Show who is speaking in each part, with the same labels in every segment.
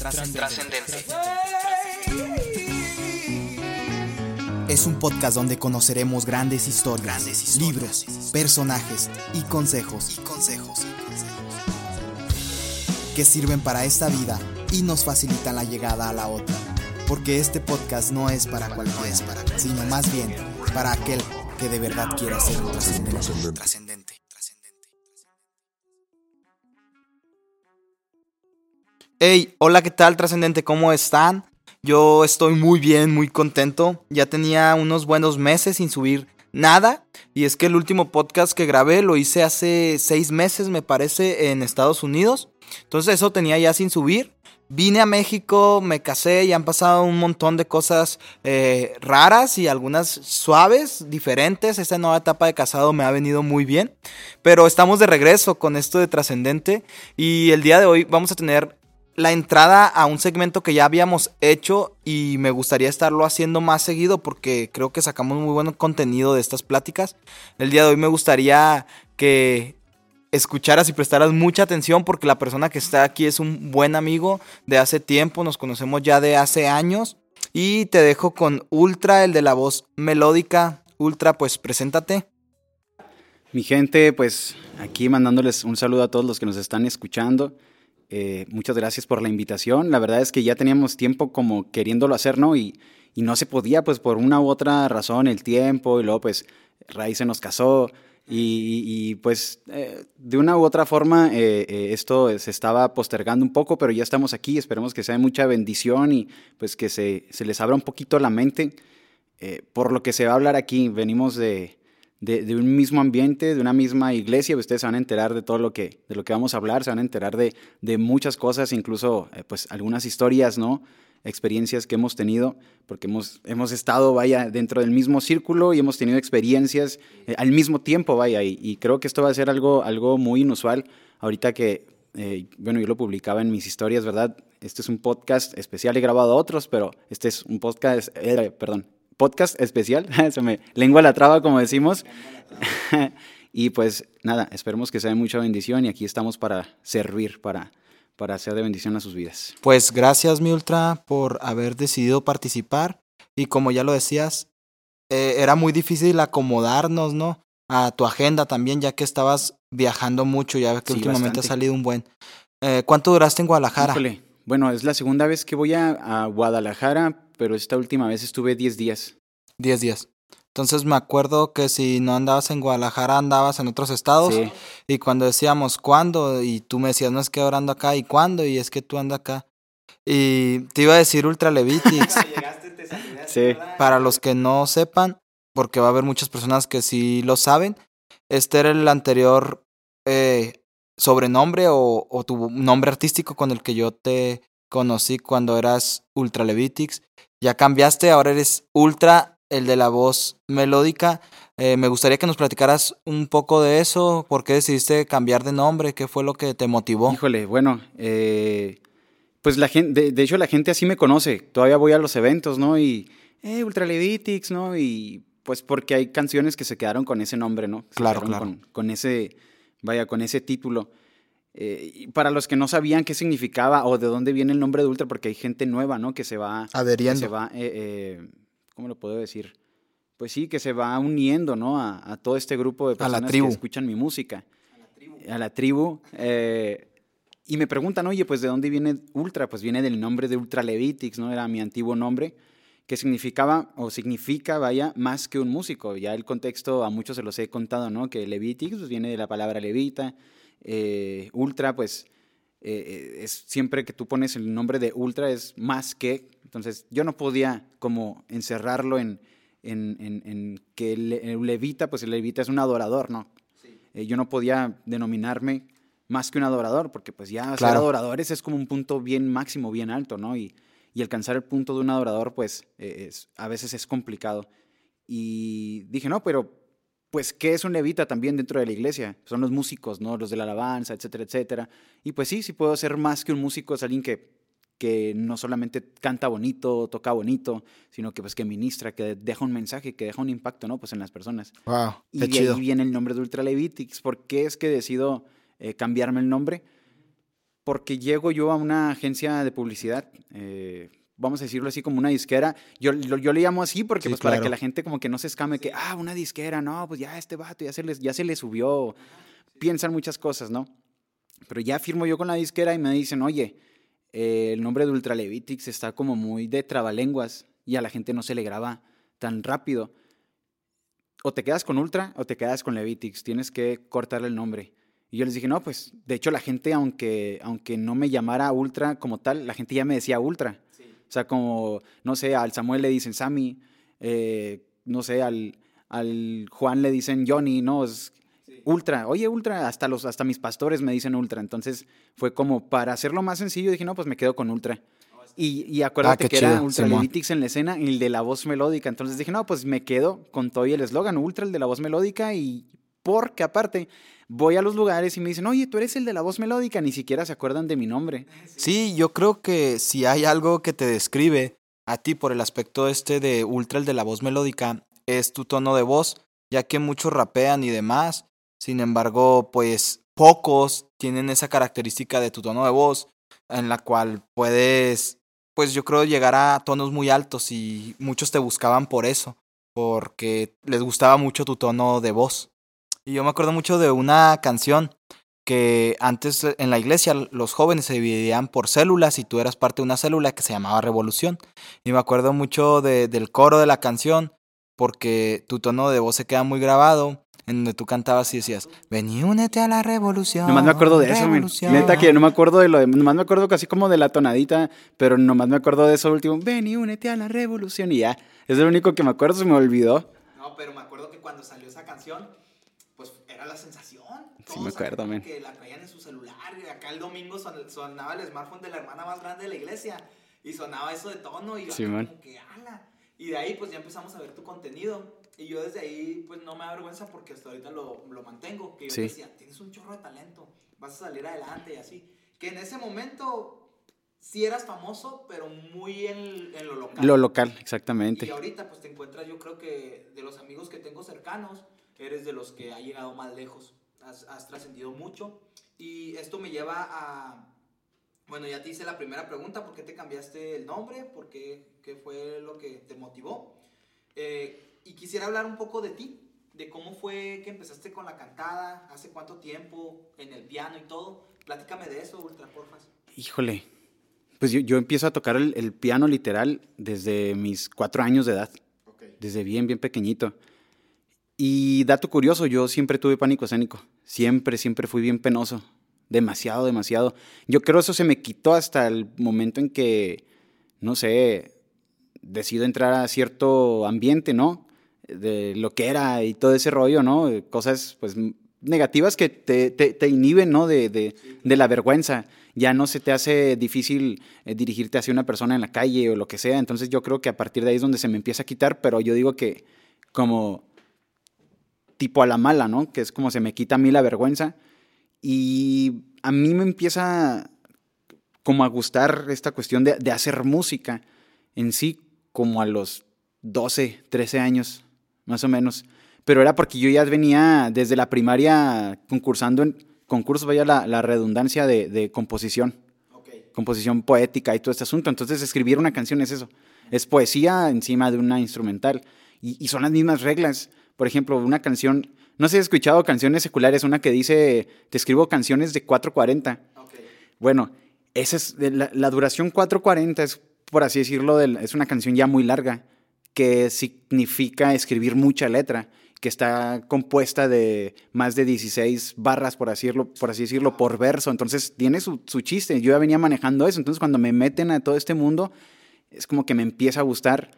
Speaker 1: Trascendente.
Speaker 2: Es un podcast donde conoceremos grandes historias, libros, personajes y consejos, que sirven para esta vida y nos facilitan la llegada a la otra. Porque este podcast no es para cualquiera, sino más bien para aquel que de verdad quiera ser un trascendente.
Speaker 1: Hey, hola, ¿qué tal, trascendente? ¿Cómo están? Yo estoy muy bien, muy contento. Ya tenía unos buenos meses sin subir nada. Y es que el último podcast que grabé lo hice hace seis meses, me parece, en Estados Unidos. Entonces eso tenía ya sin subir. Vine a México, me casé y han pasado un montón de cosas eh, raras y algunas suaves, diferentes. Esta nueva etapa de casado me ha venido muy bien. Pero estamos de regreso con esto de trascendente. Y el día de hoy vamos a tener la entrada a un segmento que ya habíamos hecho y me gustaría estarlo haciendo más seguido porque creo que sacamos muy buen contenido de estas pláticas. El día de hoy me gustaría que escucharas y prestaras mucha atención porque la persona que está aquí es un buen amigo de hace tiempo, nos conocemos ya de hace años y te dejo con Ultra, el de la voz melódica. Ultra, pues preséntate.
Speaker 3: Mi gente, pues aquí mandándoles un saludo a todos los que nos están escuchando. Eh, muchas gracias por la invitación. La verdad es que ya teníamos tiempo como queriéndolo hacer, ¿no? Y, y no se podía, pues por una u otra razón, el tiempo, y luego pues Raíz se nos casó. Y, y pues eh, de una u otra forma eh, esto se estaba postergando un poco, pero ya estamos aquí. Esperemos que sea mucha bendición y pues que se, se les abra un poquito la mente. por lo que se va a hablar aquí, venimos de, de, un mismo ambiente, de una misma iglesia, ustedes se van a enterar de todo lo que, de lo que vamos a hablar, se van a enterar de, de muchas cosas, incluso eh, pues algunas historias, ¿no? experiencias que hemos tenido, porque hemos, hemos estado, vaya, dentro del mismo círculo y hemos tenido experiencias eh, al mismo tiempo, vaya, y, creo que esto va a ser algo, algo muy inusual. Ahorita que, eh, bueno, yo lo publicaba en mis historias, ¿verdad? Este es un podcast especial, he grabado otros, pero este es un podcast, perdón, podcast especial. Se me lengua la traba, como decimos. y pues nada, esperemos que sea de mucha bendición y aquí estamos para servir, para, para hacer de bendición a sus vidas.
Speaker 1: Pues gracias, mi Ultra, por haber decidido participar. Y como ya lo decías, eh, era muy difícil acomodarnos, ¿no? A tu agenda también, ya que estabas viajando mucho, ya que últimamente ha salido un buen. Eh, ¿Cuánto duraste en Guadalajara?
Speaker 3: Bueno, es la segunda vez que voy a, a Guadalajara, pero esta última vez estuve 10 días.
Speaker 1: 10 días. Entonces me acuerdo que si no andabas en Guadalajara, andabas en otros estados. Y cuando decíamos cuándo, y tú me decías, no es que ahora ando acá, y cuándo, y es que tú andas acá. Y te iba a decir Ultra Levitics.
Speaker 3: sí.
Speaker 1: Para los que no sepan, porque va a haber muchas personas que sí lo saben, este era el anterior eh, sobrenombre o, o tu nombre artístico con el que yo te conocí cuando eras Ultra Levitics. Ya cambiaste, ahora eres Ultra, el de la voz melódica. Eh, me gustaría que nos platicaras un poco de eso. ¿Por qué decidiste cambiar de nombre? ¿Qué fue lo que te motivó?
Speaker 3: Híjole, bueno, eh, pues la gente, de, hecho la gente así me conoce. Todavía voy a los eventos, ¿no? Y, eh, Ultra Levitics, ¿no? Y pues porque hay canciones que se quedaron con ese nombre, ¿no?
Speaker 1: claro, claro.
Speaker 3: Con, con, ese, vaya, con ese título. Eh, para los que no sabían qué significaba o de dónde viene el nombre de Ultra, porque hay gente nueva, ¿no? Que se va...
Speaker 1: Adheriendo.
Speaker 3: se va, eh, eh, ¿cómo lo puedo decir? Pues sí, que se va uniendo, ¿no? A, todo este grupo de personas que escuchan mi música. A la tribu. A la tribu. y me preguntan, oye, pues ¿de dónde viene Ultra? Pues viene del nombre de Ultra Levitics, ¿no? Era mi antiguo nombre que significaba o significa, vaya, más que un músico. Ya el contexto a muchos se los he contado, ¿no? Que Levitics pues, viene de la palabra levita, eh, ultra, pues eh, eh, es siempre que tú pones el nombre de ultra es más que. Entonces yo no podía como encerrarlo en, en, que el, levita, pues el levita es un adorador, ¿no? yo no podía denominarme más que un adorador, porque pues ya ser adoradores es como un punto bien máximo, bien alto, ¿no? Y, y alcanzar el punto de un adorador, pues es, a veces es complicado. Y dije, no, pero pues, ¿qué es un levita también dentro de la iglesia? Son los músicos, ¿no? Los de la alabanza, etcétera, etcétera. Y pues sí, sí puedo ser más que un músico, es alguien que, que no solamente canta bonito, toca bonito, sino que pues que ministra, que deja un mensaje, que deja un impacto, ¿no? Pues en las personas.
Speaker 1: Wow,
Speaker 3: y de ahí viene el nombre de Ultra Levitics. ¿Por qué es que decido eh, cambiarme el nombre? porque llego yo a una agencia de publicidad, eh, vamos a decirlo así como una disquera. Yo, lo- yo le llamo así porque
Speaker 2: Sí,
Speaker 3: pues para que la gente como que no se escame que, ah, una disquera, no, pues ya este vato ya se, les, ya se le subió. Piensan muchas cosas, ¿no? Pero ya firmo yo con la disquera y me dicen, oye, eh, el nombre de Ultralevitix está como muy de trabalenguas y a la gente no se le graba tan rápido. O te quedas con Ultra o te quedas con Levitix, tienes que cortarle el nombre. Y yo les dije, no, pues de hecho la gente, aunque, aunque no me llamara Ultra como tal, la gente ya me decía Ultra. O sea, como, no sé, al Samuel le dicen Sammy, eh, no sé, al, al Juan le dicen Johnny, ¿no? Es Ultra, oye Ultra, hasta, los, hasta mis pastores me dicen Ultra. Entonces fue como para hacerlo más sencillo, dije, no, pues me quedo con Ultra. Y, y acuérdate
Speaker 2: Ah, qué
Speaker 3: que era
Speaker 2: chido,
Speaker 3: Ultra
Speaker 2: Simón.
Speaker 3: Levitix en la escena y el de la voz melódica. Entonces dije, no, pues me quedo con todo y el eslogan, Ultra, el de la voz melódica. Y porque aparte voy a los lugares y me dicen, oye, tú eres el de la voz melódica, ni siquiera se acuerdan de mi nombre.
Speaker 1: Sí, yo creo que si hay algo que te describe a ti por el aspecto este de ultra, el de la voz melódica, es tu tono de voz, ya que muchos rapean y demás. Sin embargo, pues pocos tienen esa característica de tu tono de voz, en la cual puedes, pues yo creo llegar a tonos muy altos y muchos te buscaban por eso, porque les gustaba mucho tu tono de voz. Y yo me acuerdo mucho de una canción que antes eh, en la iglesia los jóvenes se dividían por células y tú eras parte de una célula que se llamaba Revolución. Y me acuerdo mucho de- del coro de la canción porque tu tono de voz se queda muy grabado en donde tú cantabas y decías, ven y únete a la revolución.
Speaker 3: Nomás me acuerdo de eso, men.
Speaker 1: revolución".
Speaker 3: Neta que no me acuerdo de lo de, nomás me acuerdo casi como de la tonadita, pero nomás me acuerdo de eso último, ven y únete a la revolución y ya. Es lo único que me acuerdo, se me olvidó.
Speaker 1: No, pero me acuerdo que cuando salió esa canción, era la sensación.
Speaker 3: Sí, me acuerdo, men.
Speaker 1: Que la traían en su celular. Y acá el domingo son- sonaba el smartphone de la hermana más grande de la iglesia. Y sonaba eso de tono. Y yo
Speaker 3: Sí, man.
Speaker 1: como que, ala. Y de ahí, pues ya empezamos a ver tu contenido. Y yo desde ahí, pues no me da vergüenza porque hasta ahorita lo, lo mantengo. Que yo
Speaker 3: Sí.
Speaker 1: decía, tienes un chorro de talento. Vas a salir adelante y así. Que en ese momento sí eras famoso, pero muy en, en lo local.
Speaker 3: Lo local,
Speaker 1: Y
Speaker 3: exactamente.
Speaker 1: ahorita pues te encuentras, yo creo que de los amigos que tengo cercanos, eres de los que ha llegado más lejos, has, has trascendido mucho. Y esto me lleva a, bueno, ya te hice la primera pregunta, ¿por qué te cambiaste el nombre? ¿Por qué, qué fue lo que te motivó? Eh, y quisiera hablar un poco de ti, de cómo fue que empezaste con la cantada, hace cuánto tiempo, en el piano y todo. Platícame de eso, Ultra, porfas.
Speaker 3: Híjole. Pues yo, yo empiezo a tocar el, el piano literal desde mis cuatro años de edad, desde bien, bien pequeñito. Y dato curioso, yo siempre tuve pánico escénico. Siempre, siempre fui bien penoso. Demasiado, demasiado. Yo creo eso se me quitó hasta el momento en que, no sé, decido entrar a cierto ambiente, ¿no? De lo que era y todo ese rollo, ¿no? Cosas, pues, negativas que te, te, te inhiben, ¿no? De, de, de la vergüenza. Ya no se te hace difícil eh, dirigirte hacia una persona en la calle o lo que sea. Entonces yo creo que a partir de ahí es donde se me empieza a quitar, pero yo digo que como tipo a la mala, ¿no? Que es como se me quita a mí la vergüenza. Y a mí me empieza como a gustar esta cuestión de, de hacer música en sí, como a los 12, 13 años, más o menos. Pero era porque yo ya venía desde la primaria concursando en concursos, vaya la, la redundancia de, de composición, composición poética y todo este asunto. Entonces escribir una canción es eso, es poesía encima de una instrumental. Y, y son las mismas reglas. Por ejemplo, una canción, no sé si has escuchado canciones seculares, una que dice, te escribo canciones de 440. Bueno, esa es de la, la duración 440 es, por así decirlo, es una canción ya muy larga que significa escribir mucha letra, que está compuesta de más de 16 barras, por así decirlo, por, así decirlo, por verso. Entonces tiene su, su chiste. Yo ya venía manejando eso. Entonces cuando me meten a todo este mundo, es como que me empieza a gustar.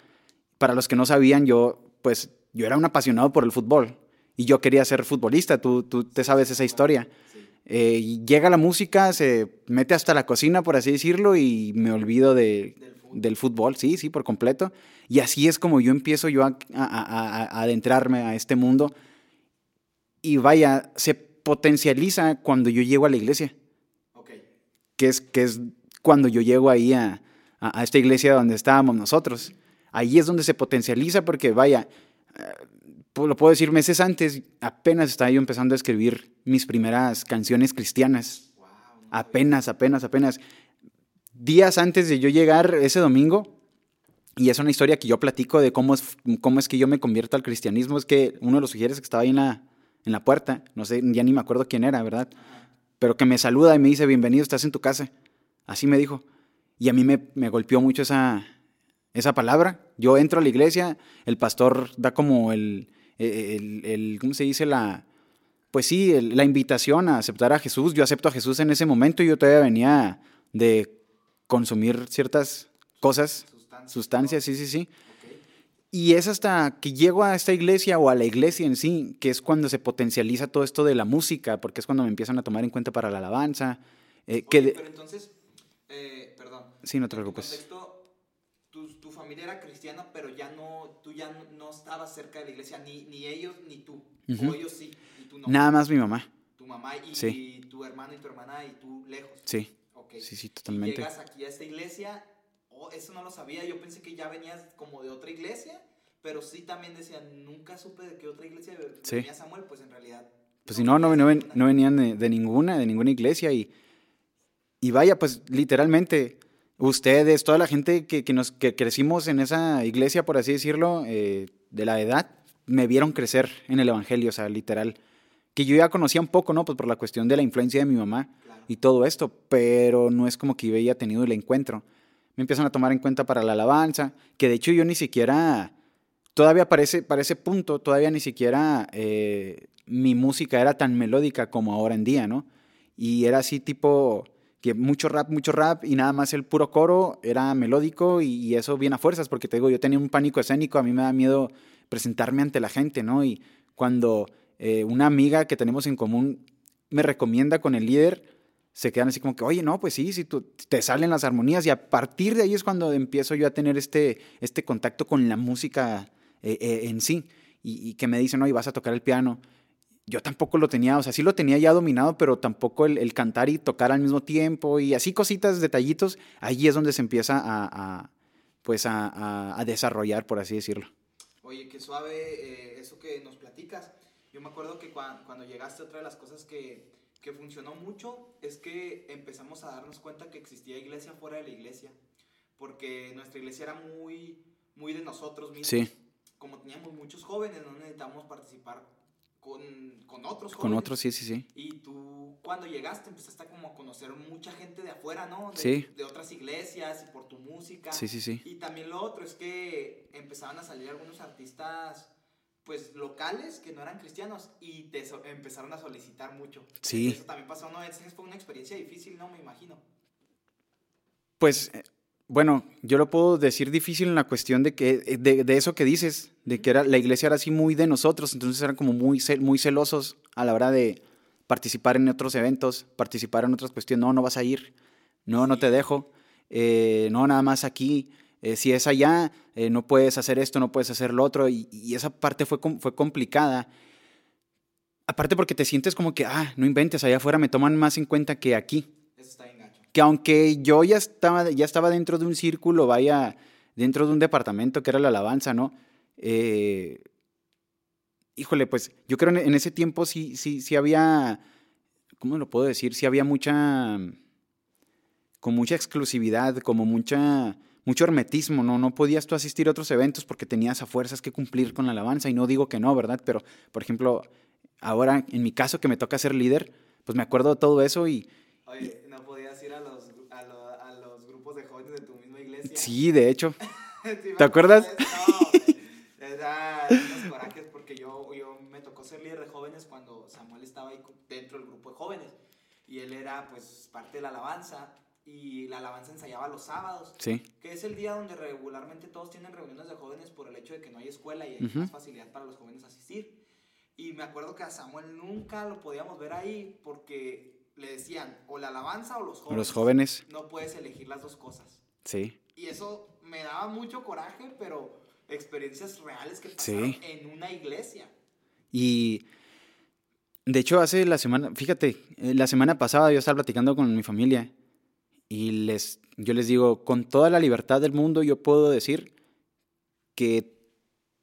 Speaker 3: Para los que no sabían, yo, pues, yo era un apasionado por el fútbol y yo quería ser futbolista. Tú, tú te sabes esa historia. Eh, llega la música, se mete hasta la cocina, por así decirlo, y me olvido de, del fútbol, sí, sí, por completo. Y así es como yo empiezo yo a, a- a- a adentrarme a este mundo. Y vaya, se potencializa cuando yo llego a la iglesia, que es, que es cuando yo llego ahí a, esta iglesia donde estábamos nosotros. Ahí es donde se potencializa porque vaya, lo puedo decir meses antes, apenas estaba yo empezando a escribir mis primeras canciones cristianas. Apenas, apenas, apenas. Días antes de yo llegar ese domingo, y es una historia que yo platico de cómo es, cómo es que yo me convierto al cristianismo, es que uno de los sugieres que estaba ahí en la, en la puerta, no sé, ya ni me acuerdo quién era, ¿verdad? Pero que me saluda y me dice, bienvenido, estás en tu casa. Así me dijo. Y a mí me, me golpeó mucho esa, esa palabra. Yo entro a la iglesia, el pastor da como el, el, el ¿cómo se dice? La, pues sí, la invitación a aceptar a Jesús. Yo acepto a Jesús en ese momento y yo todavía venía de consumir ciertas cosas, sustancias, sustancias sí, sí, sí. Y es hasta que llego a esta iglesia o a la iglesia en sí, que es cuando se potencializa todo esto de la música, porque es cuando me empiezan a tomar en cuenta para la alabanza.
Speaker 1: Eh, que pero entonces, eh, perdón.
Speaker 3: Sí, no te preocupes
Speaker 1: familia era cristiana, pero ya no, tú ya no, estabas cerca de la iglesia, ni, ni ellos ni tú. O ellos sí, y tú no.
Speaker 3: Nada más mi mamá.
Speaker 1: Tu mamá y, tu hermano y tu hermana y tú lejos.
Speaker 3: Sí. Sí, sí, totalmente.
Speaker 1: Y llegas aquí a esta iglesia, oh, eso no lo sabía, yo pensé que ya venías como de otra iglesia, pero sí también decían, nunca supe de qué otra iglesia venía Samuel, pues en realidad...
Speaker 3: Pues si no, no, no, no venían de, de, ninguna, de ninguna iglesia y, y vaya, pues literalmente ustedes, toda la gente que, que nos que crecimos en esa iglesia, por así decirlo, eh, de la edad, me vieron crecer en el Evangelio, o sea, literal. Que yo ya conocía un poco, ¿no? Pues por la cuestión de la influencia de mi mamá y todo esto, pero no es como que yo haya tenido el encuentro. Me empiezan a tomar en cuenta para la alabanza, que de hecho yo ni siquiera, todavía para ese, para ese punto, todavía ni siquiera eh, mi música era tan melódica como ahora en día, ¿no? Y era así tipo, que mucho rap, mucho rap y nada más el puro coro era melódico y, eso viene a fuerzas, porque te digo, yo tenía un pánico escénico, a mí me da miedo presentarme ante la gente, ¿no? Y cuando eh, una amiga que tenemos en común me recomienda con el líder, se quedan así como que, oye, no, pues sí, si tú, te salen las armonías y a partir de ahí es cuando empiezo yo a tener este, este contacto con la música eh, eh, en sí y, y, que me dicen, y vas a tocar el piano yo tampoco lo tenía, o sea, sí lo tenía ya dominado, pero tampoco el, cantar y tocar al mismo tiempo y así cositas, detallitos, ahí es donde se empieza a, pues a, desarrollar, por así decirlo.
Speaker 1: Oye, qué suave eh, eso que nos platicas. Yo me acuerdo que cuando, llegaste, otra de las cosas que, que funcionó mucho es que empezamos a darnos cuenta que existía iglesia fuera de la iglesia, porque nuestra iglesia era muy, muy de nosotros mismos. Sí. Como teníamos muchos jóvenes, no necesitábamos participar con, con otros.
Speaker 3: Con otros, sí, sí, sí.
Speaker 1: Y tú cuando llegaste empezaste como a conocer mucha gente de afuera, ¿no? De,
Speaker 3: sí.
Speaker 1: De otras iglesias y por tu música.
Speaker 3: Sí, sí, sí.
Speaker 1: Y también lo otro es que empezaban a salir algunos artistas pues locales que no eran cristianos y te empezaron a solicitar mucho.
Speaker 3: Sí.
Speaker 1: Eso también pasó, ¿no? Fue una experiencia difícil, ¿no? Me imagino.
Speaker 3: Pues eh, bueno, yo lo puedo decir difícil en la cuestión de que eh, de, eso que dices, de que la iglesia era así muy de nosotros, entonces eran como muy, celosos a la hora de participar en otros eventos, participar en otras cuestiones. No, no vas a ir, no, no te dejo, eh, no, nada más aquí. Eh, si es allá, no puedes hacer esto, no puedes hacer lo otro, y, esa parte fue, fue complicada. Aparte porque te sientes como que, ah, no inventes, allá afuera me toman más en cuenta que aquí que aunque yo ya estaba, ya estaba dentro de un círculo, vaya, dentro de un departamento que era la alabanza, ¿no? Eh, híjole, pues yo creo en, ese tiempo sí, sí, sí había, ¿cómo lo puedo decir? Sí había mucha, con mucha exclusividad, como mucha, mucho hermetismo, ¿no? No podías tú asistir a otros eventos porque tenías a fuerzas que cumplir con la alabanza y no digo que no, ¿verdad? Pero, por ejemplo, ahora en mi caso que me toca ser líder, pues me acuerdo de todo eso y
Speaker 1: no podías ir a los, a, a los grupos de jóvenes de tu misma iglesia.
Speaker 3: Sí, de hecho. ¿Te acuerdas?
Speaker 1: No, era unos corajes porque yo, yo me tocó ser líder de jóvenes cuando Samuel estaba ahí dentro del grupo de jóvenes. Y él era pues parte de la alabanza y la alabanza ensayaba los sábados,
Speaker 3: sí.
Speaker 1: que es el día donde regularmente todos tienen reuniones de jóvenes por el hecho de que no hay escuela y hay más facilidad para los jóvenes asistir. Y me acuerdo que a Samuel nunca lo podíamos ver ahí porque le decían o la alabanza o los jóvenes.
Speaker 3: Los jóvenes.
Speaker 1: No puedes elegir las dos cosas.
Speaker 3: Sí.
Speaker 1: Y eso me daba mucho coraje, pero experiencias reales que pasaron en una iglesia.
Speaker 3: Y de hecho hace la semana, fíjate, eh, la semana pasada yo estaba platicando con mi familia y les, yo les digo, con toda la libertad del mundo yo puedo decir que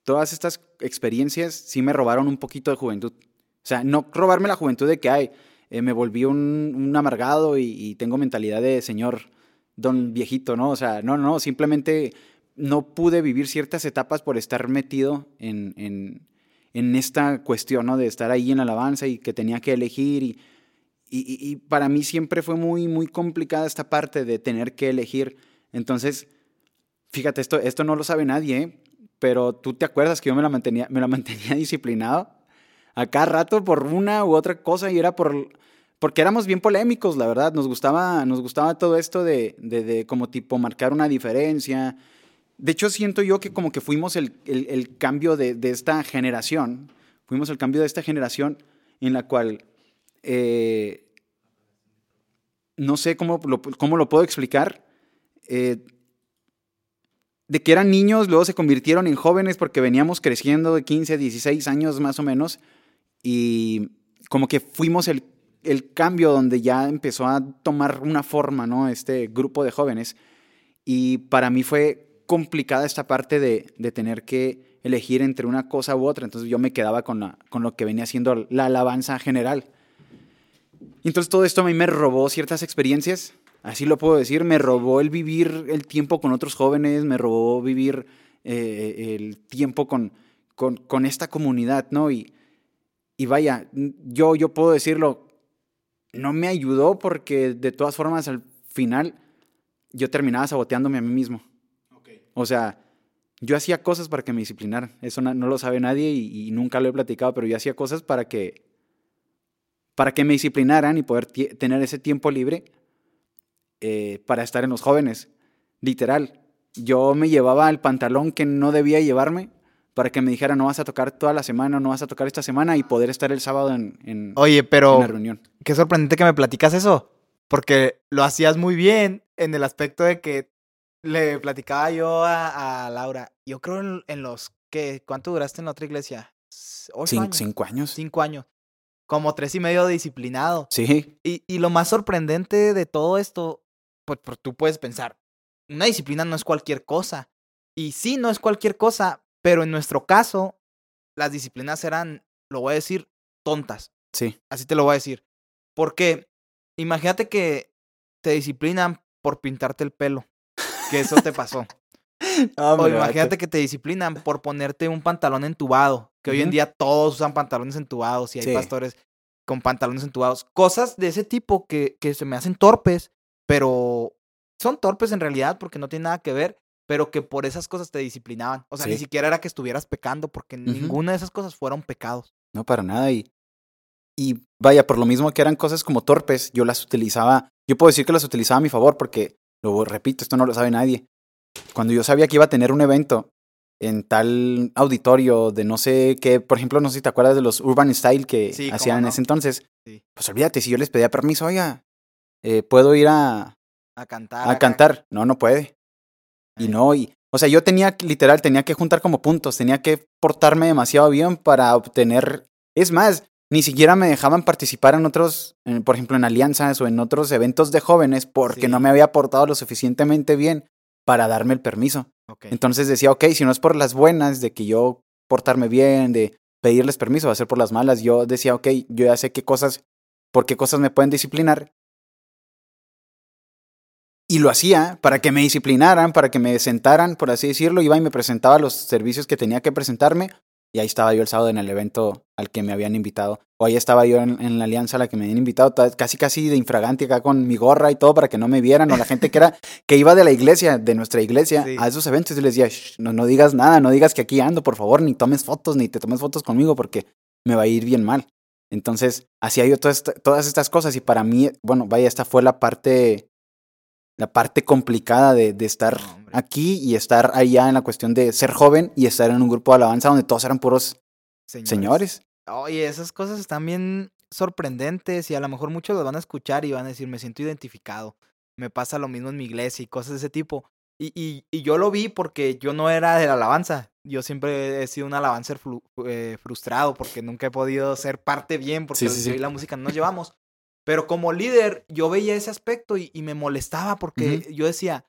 Speaker 3: todas estas experiencias sí me robaron un poquito de juventud. O sea, no robarme la juventud de que hay, eh, me volví un, un amargado y, y, tengo mentalidad de señor don viejito, ¿no? O sea, no, no, simplemente no pude vivir ciertas etapas por estar metido en, en, en esta cuestión, ¿no? De estar ahí en la alabanza y que tenía que elegir y, y, y, para mí siempre fue muy, muy complicada esta parte de tener que elegir. Entonces, fíjate, esto, esto no lo sabe nadie, ¿eh? pero tú te acuerdas que yo me la mantenía, me la mantenía disciplinado a cada rato por una u otra cosa y era por porque éramos bien polémicos, la verdad, nos gustaba, nos gustaba todo esto de, de, como tipo marcar una diferencia. De hecho, siento yo que como que fuimos el, el, el cambio de, de, esta generación, fuimos el cambio de esta generación en la cual, eh, no sé cómo lo, cómo lo puedo explicar, eh, de que eran niños, luego se convirtieron en jóvenes porque veníamos creciendo de 15, 16 años más o menos, y como que fuimos el el cambio donde ya empezó a tomar una forma, ¿no? Este grupo de jóvenes. Y para mí fue complicada esta parte de, de tener que elegir entre una cosa u otra. Entonces yo me quedaba con, con lo que venía siendo la alabanza general. Entonces todo esto a mí me robó ciertas experiencias, así lo puedo decir, me robó el vivir el tiempo con otros jóvenes, me robó vivir eh, el tiempo con, con, con, esta comunidad, ¿no? Y, y vaya, yo, yo puedo decirlo, no me ayudó porque de todas formas al final yo terminaba saboteándome a mí mismo. Okay. O sea, yo hacía cosas para que me disciplinaran. Eso no, no lo sabe nadie y, y, nunca lo he platicado, pero yo hacía cosas para que, para que me disciplinaran y poder tener ese tiempo libre eh, para estar en los jóvenes. Literal. Yo me llevaba el pantalón que no debía llevarme para que me dijera no vas a tocar toda la semana, no vas a tocar esta semana y poder estar el sábado en, en,
Speaker 1: Oye, pero
Speaker 3: en la reunión.
Speaker 1: Qué sorprendente que me platicas eso, porque lo hacías muy bien en el aspecto de que le platicaba yo a, a Laura, yo creo en, en, los que, ¿cuánto duraste en la otra iglesia?
Speaker 3: ¿Ocho años? Cinco años.
Speaker 1: Cinco años. Como tres y medio disciplinado.
Speaker 3: Sí.
Speaker 1: Y, y lo más sorprendente de todo esto, pues, pues tú puedes pensar, una disciplina no es cualquier cosa. Y sí, no es cualquier cosa, pero en nuestro caso, las disciplinas eran, lo voy a decir, tontas.
Speaker 3: Sí.
Speaker 1: Así te lo voy a decir. Porque imagínate que te disciplinan por pintarte el pelo. Que eso te pasó. o imagínate que te disciplinan por ponerte un pantalón entubado. Que uh -huh. hoy en día todos usan pantalones entubados y hay sí. pastores con pantalones entubados. Cosas de ese tipo que, que se me hacen torpes, pero son torpes en realidad porque no tienen nada que ver pero que por esas cosas te disciplinaban. O sea, sí. ni siquiera era que estuvieras pecando, porque uh -huh. ninguna de esas cosas fueron pecados.
Speaker 3: No, para nada. Y, y vaya, por lo mismo que eran cosas como torpes, yo las utilizaba, yo puedo decir que las utilizaba a mi favor, porque, lo repito, esto no lo sabe nadie. Cuando yo sabía que iba a tener un evento en tal auditorio de no sé qué, por ejemplo, no sé si te acuerdas de los Urban Style que sí, hacían no. en ese entonces, sí. pues olvídate, si yo les pedía permiso, oiga, eh, ¿puedo ir a...
Speaker 1: A cantar.
Speaker 3: A, a cantar. No, no puede. Y no, y, o sea, yo tenía, literal, tenía que juntar como puntos, tenía que portarme demasiado bien para obtener, es más, ni siquiera me dejaban participar en otros, en, por ejemplo, en alianzas o en otros eventos de jóvenes porque sí. no me había portado lo suficientemente bien para darme el permiso.
Speaker 1: Okay.
Speaker 3: Entonces decía, ok, si no es por las buenas, de que yo portarme bien, de pedirles permiso, va a ser por las malas, yo decía, ok, yo ya sé qué cosas, por qué cosas me pueden disciplinar y lo hacía para que me disciplinaran, para que me sentaran, por así decirlo. Iba y me presentaba los servicios que tenía que presentarme. Y ahí estaba yo el sábado en el evento al que me habían invitado. O ahí estaba yo en, en la alianza a la que me habían invitado, casi casi de infragante acá con mi gorra y todo para que no me vieran. O la gente que era que iba de la iglesia, de nuestra iglesia, sí. a esos eventos. Y les decía, no, no digas nada, no digas que aquí ando, por favor, ni tomes fotos, ni te tomes fotos conmigo porque me va a ir bien mal. Entonces, hacía yo todas, todas estas cosas y para mí, bueno, vaya, esta fue la parte la parte complicada de, de estar aquí y estar allá en la cuestión de ser joven y estar en un grupo de alabanza donde todos eran puros señores. señores.
Speaker 1: Oye, esas cosas están bien sorprendentes y a lo mejor muchos las van a escuchar y van a decir, me siento identificado. Me pasa lo mismo en mi iglesia y cosas de ese tipo. Y, y, y yo lo vi porque yo no era de la alabanza. Yo siempre he sido un alabanza fru eh, frustrado porque nunca he podido ser parte bien porque sí, sí, sí. la música no nos llevamos. Pero como líder, yo veía ese aspecto y, y me molestaba porque uh -huh. yo decía,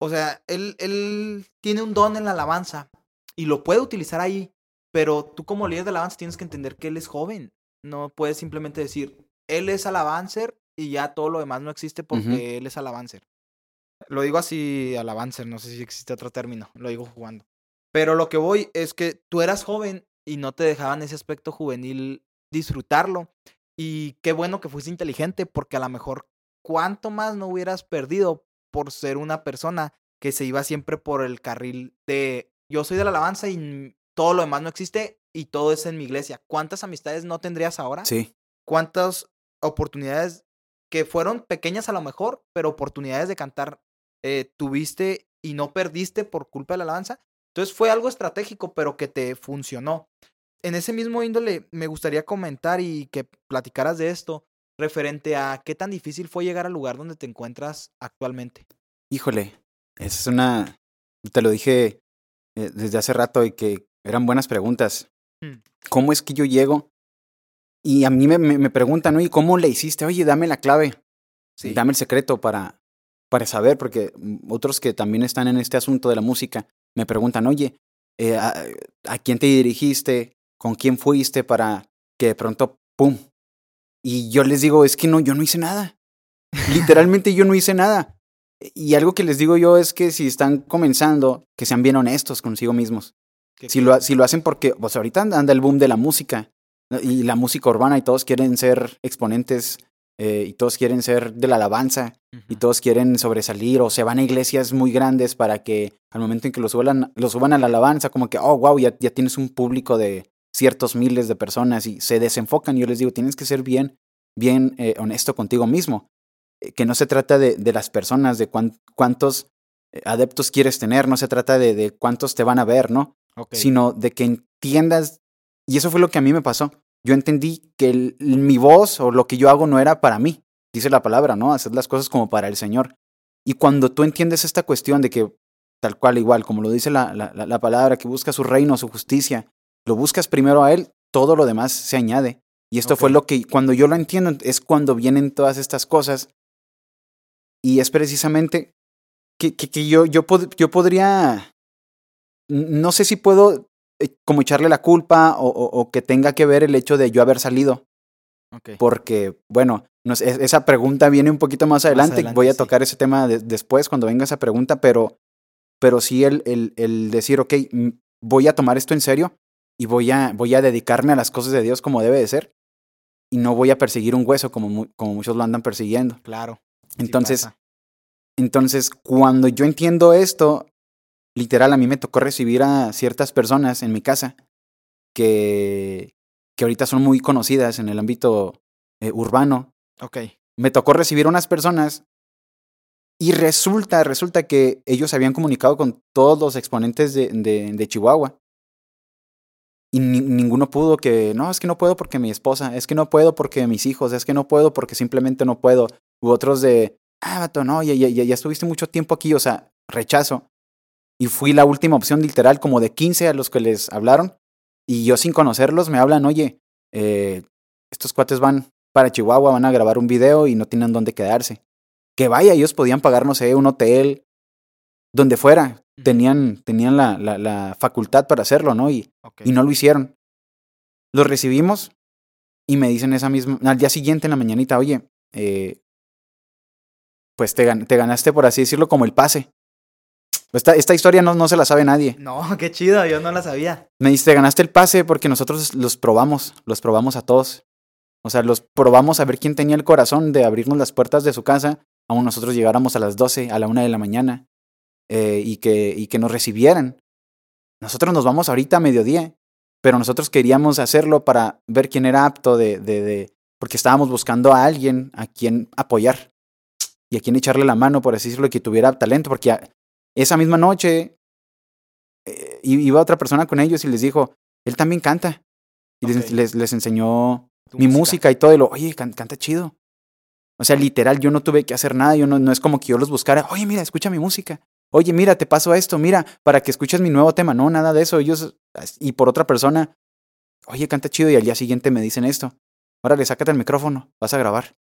Speaker 1: o sea, él, él tiene un don en la alabanza y lo puede utilizar ahí, pero tú como líder de alabanza tienes que entender que él es joven. No puedes simplemente decir, él es alabancer y ya todo lo demás no existe porque él es alabancer. Lo digo así, alabancer, no sé si existe otro término, lo digo jugando. Pero lo que voy es que tú eras joven y no te dejaban ese aspecto juvenil disfrutarlo. Y qué bueno que fuiste inteligente porque a lo mejor cuánto más no hubieras perdido por ser una persona que se iba siempre por el carril de yo soy de la alabanza y todo lo demás no existe y todo es en mi iglesia. ¿Cuántas amistades no tendrías ahora?
Speaker 3: Sí.
Speaker 1: ¿Cuántas oportunidades que fueron pequeñas a lo mejor, pero oportunidades de cantar eh, tuviste y no perdiste por culpa de la alabanza? Entonces fue algo estratégico, pero que te funcionó. En ese mismo índole me gustaría comentar y que platicaras de esto referente a qué tan difícil fue llegar al lugar donde te encuentras actualmente.
Speaker 3: Híjole, esa es una, te lo dije eh, desde hace rato y que eran buenas preguntas. Mm. ¿Cómo es que yo llego? Y a mí me, me, preguntan, ¿y ¿cómo le hiciste? Oye, dame la clave, sí. dame el secreto para, para saber, porque otros que también están en este asunto de la música me preguntan, oye, eh, a, ¿a, quién te dirigiste? ¿Con quién fuiste para que de pronto, ¡pum! Y yo les digo, es que no, yo no hice nada. Literalmente yo no hice nada. Y algo que les digo yo es que si están comenzando, que sean bien honestos consigo mismos. Si lo, si lo hacen porque, pues ahorita anda el boom de la música y la música urbana y todos quieren ser exponentes eh, y todos quieren ser de la alabanza y todos quieren sobresalir o se van a iglesias muy grandes para que al momento en que lo suban, lo suban a la alabanza, como que, oh, wow, ya, ya tienes un público de ciertos miles de personas y se desenfocan. Y yo les digo, tienes que ser bien, bien eh, honesto contigo mismo. Eh, que no se trata de, de las personas, de cuántos adeptos quieres tener, no se trata de, de cuántos te van a ver, ¿no? Sino de que entiendas, y eso fue lo que a mí me pasó yo entendí que mi voz o lo que yo hago no era para mí. Dice la palabra, ¿no? Hacer las cosas como para el Señor. Y cuando tú entiendes esta cuestión de que, tal cual, igual, como lo dice la, la, palabra, que busca su reino, su justicia, lo buscas primero a Él, todo lo demás se añade. Y esto fue lo que, cuando yo lo entiendo, es cuando vienen todas estas cosas. Y es precisamente que, que, que yo, yo, yo podría, no sé si puedo eh, como echarle la culpa o, que tenga que ver el hecho de yo haber salido. Porque, bueno, no esa pregunta viene un poquito más adelante. Voy a tocar ese tema después cuando venga esa pregunta, pero, pero sí el, el, el, decir, ok, voy a tomar esto en serio y voy a, voy a dedicarme a las cosas de Dios como debe de ser y no voy a perseguir un hueso como, como muchos lo andan persiguiendo.
Speaker 1: Claro.
Speaker 3: Entonces, entonces, cuando yo entiendo esto, literal, a mí me tocó recibir a ciertas personas en mi casa que, que ahorita son muy conocidas en el ámbito eh, urbano.
Speaker 1: Ok.
Speaker 3: Me tocó recibir unas personas y resulta, resulta que ellos habían comunicado con todos los exponentes de, de, Chihuahua. Y ninguno pudo que, no, es que no puedo porque mi esposa, es que no puedo porque mis hijos, es que no puedo porque simplemente no puedo. U otros de, ah, vato, no, ya, ya, ya estuviste mucho tiempo aquí, o sea, rechazo y fui la última opción literal, como de 15 a los que les hablaron. Y yo sin conocerlos me hablan, oye, eh, estos cuates van para Chihuahua, van a grabar un video y no tienen dónde quedarse. Que vaya, ellos podían pagar, no sé, un hotel, donde fuera. Tenían, tenían la, la, la facultad para hacerlo, ¿no? Y, y no lo hicieron. Los recibimos y me dicen esa misma, al día siguiente en la mañanita, oye, eh, pues te, te ganaste, por así decirlo, como el pase. Esta, esta historia no, no se la sabe nadie.
Speaker 1: No, qué chido, yo no la sabía.
Speaker 3: Me dijiste, ganaste el pase porque nosotros los probamos, los probamos a todos. O sea, los probamos a ver quién tenía el corazón de abrirnos las puertas de su casa, aún nosotros llegáramos a las 12, a la 1 de la mañana, eh, y, que, y que nos recibieran. Nosotros nos vamos ahorita a mediodía, pero nosotros queríamos hacerlo para ver quién era apto de, de, de porque estábamos buscando a alguien a quien apoyar y a quien echarle la mano, por así decirlo, que tuviera talento, porque esa misma noche eh, iba otra persona con ellos y les dijo, él también canta. Y les, les, enseñó mi música. y todo. Y lo, oye, canta chido. O sea, literal, yo no tuve que hacer nada. Yo no, no es como que yo los buscara. Oye, mira, escucha mi música. Oye, mira, te paso esto. Mira, para que escuches mi nuevo tema. No, nada de eso. Ellos, y por otra persona, oye, canta chido. Y al día siguiente me dicen esto. Órale, sácate el micrófono. Vas a grabar.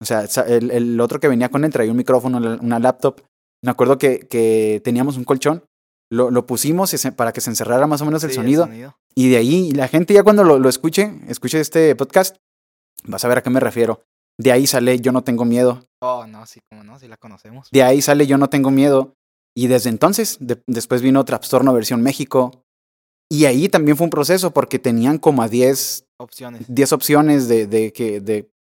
Speaker 3: O sea, el, el otro que venía con él traía un micrófono, una laptop. Me acuerdo que, que teníamos un colchón, lo, lo pusimos para que se encerrara más o menos el, sonido, Y de ahí, la gente ya cuando lo, lo escuche, escuche este podcast, Vas a ver a qué me refiero. De ahí sale Yo no tengo miedo.
Speaker 1: Oh, no, sí, como no, sí la conocemos.
Speaker 3: De ahí sale Yo no tengo miedo. Y desde entonces, de- después vino Trastorno versión México. Y ahí también fue un proceso porque tenían como a 10,
Speaker 1: Opciones.
Speaker 3: 10 opciones de, de,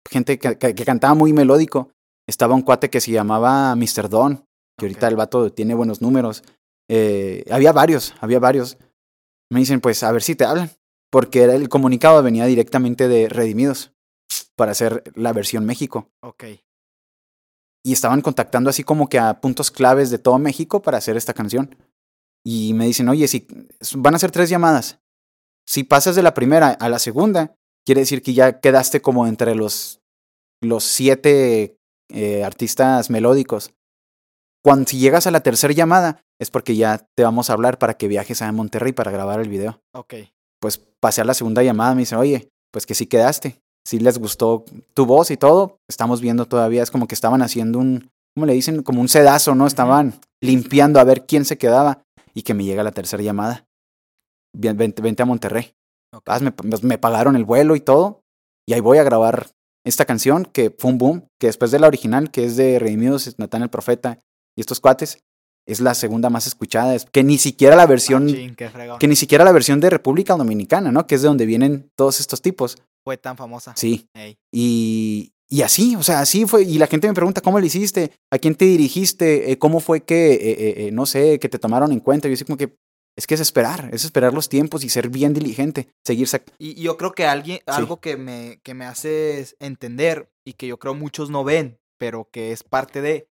Speaker 3: gente que, que- que cantaba muy melódico. Estaba un cuate que se llamaba Mr. Don, que ahorita
Speaker 1: Ok.
Speaker 3: el vato tiene buenos números. Eh, había varios, había varios. Me dicen, pues a ver si te hablan. Porque era- el comunicado venía directamente de Redimidos para hacer la versión México.
Speaker 1: Ok.
Speaker 3: Y estaban contactando así como que a puntos claves de todo México para hacer esta canción. Y me dicen, oye, si van a ser tres llamadas. Si pasas de la primera a la segunda, quiere decir que ya quedaste como entre los, los siete eh, artistas melódicos. Cuando si llegas a la tercera llamada, es porque ya te vamos a hablar para que viajes a Monterrey para grabar el video.
Speaker 1: Ok.
Speaker 3: Pues pasé a la segunda llamada, me dicen, oye, pues que sí quedaste. Si les gustó tu voz y todo, estamos viendo todavía, es como que estaban haciendo un, ¿cómo le dicen? Como un sedazo, ¿no? Estaban limpiando a ver quién se quedaba y que me llega la tercera llamada. Vente, vente a Monterrey. Me, me pagaron el vuelo y todo. Y ahí voy a grabar esta canción que fue un boom, que después de la original, que es de Redimidos, Natán el Profeta y estos cuates, es la segunda más escuchada. Es que ni siquiera la versión,
Speaker 1: Machín,
Speaker 3: que ni siquiera la versión de República Dominicana, ¿no? Que es de donde vienen todos estos tipos.
Speaker 1: Fue tan famosa.
Speaker 3: Sí. Y, y así, o sea, así fue. Y la gente me pregunta, ¿cómo lo hiciste? ¿A quién te dirigiste? Eh, ¿Cómo fue que, eh, eh, no sé, que te tomaron en cuenta? Yo así como que, es que es esperar, es esperar los tiempos y ser bien diligente, seguir sac-
Speaker 1: Y y yo creo que alguien, algo que me, que me hace entender y que yo creo muchos no ven, pero que es parte de,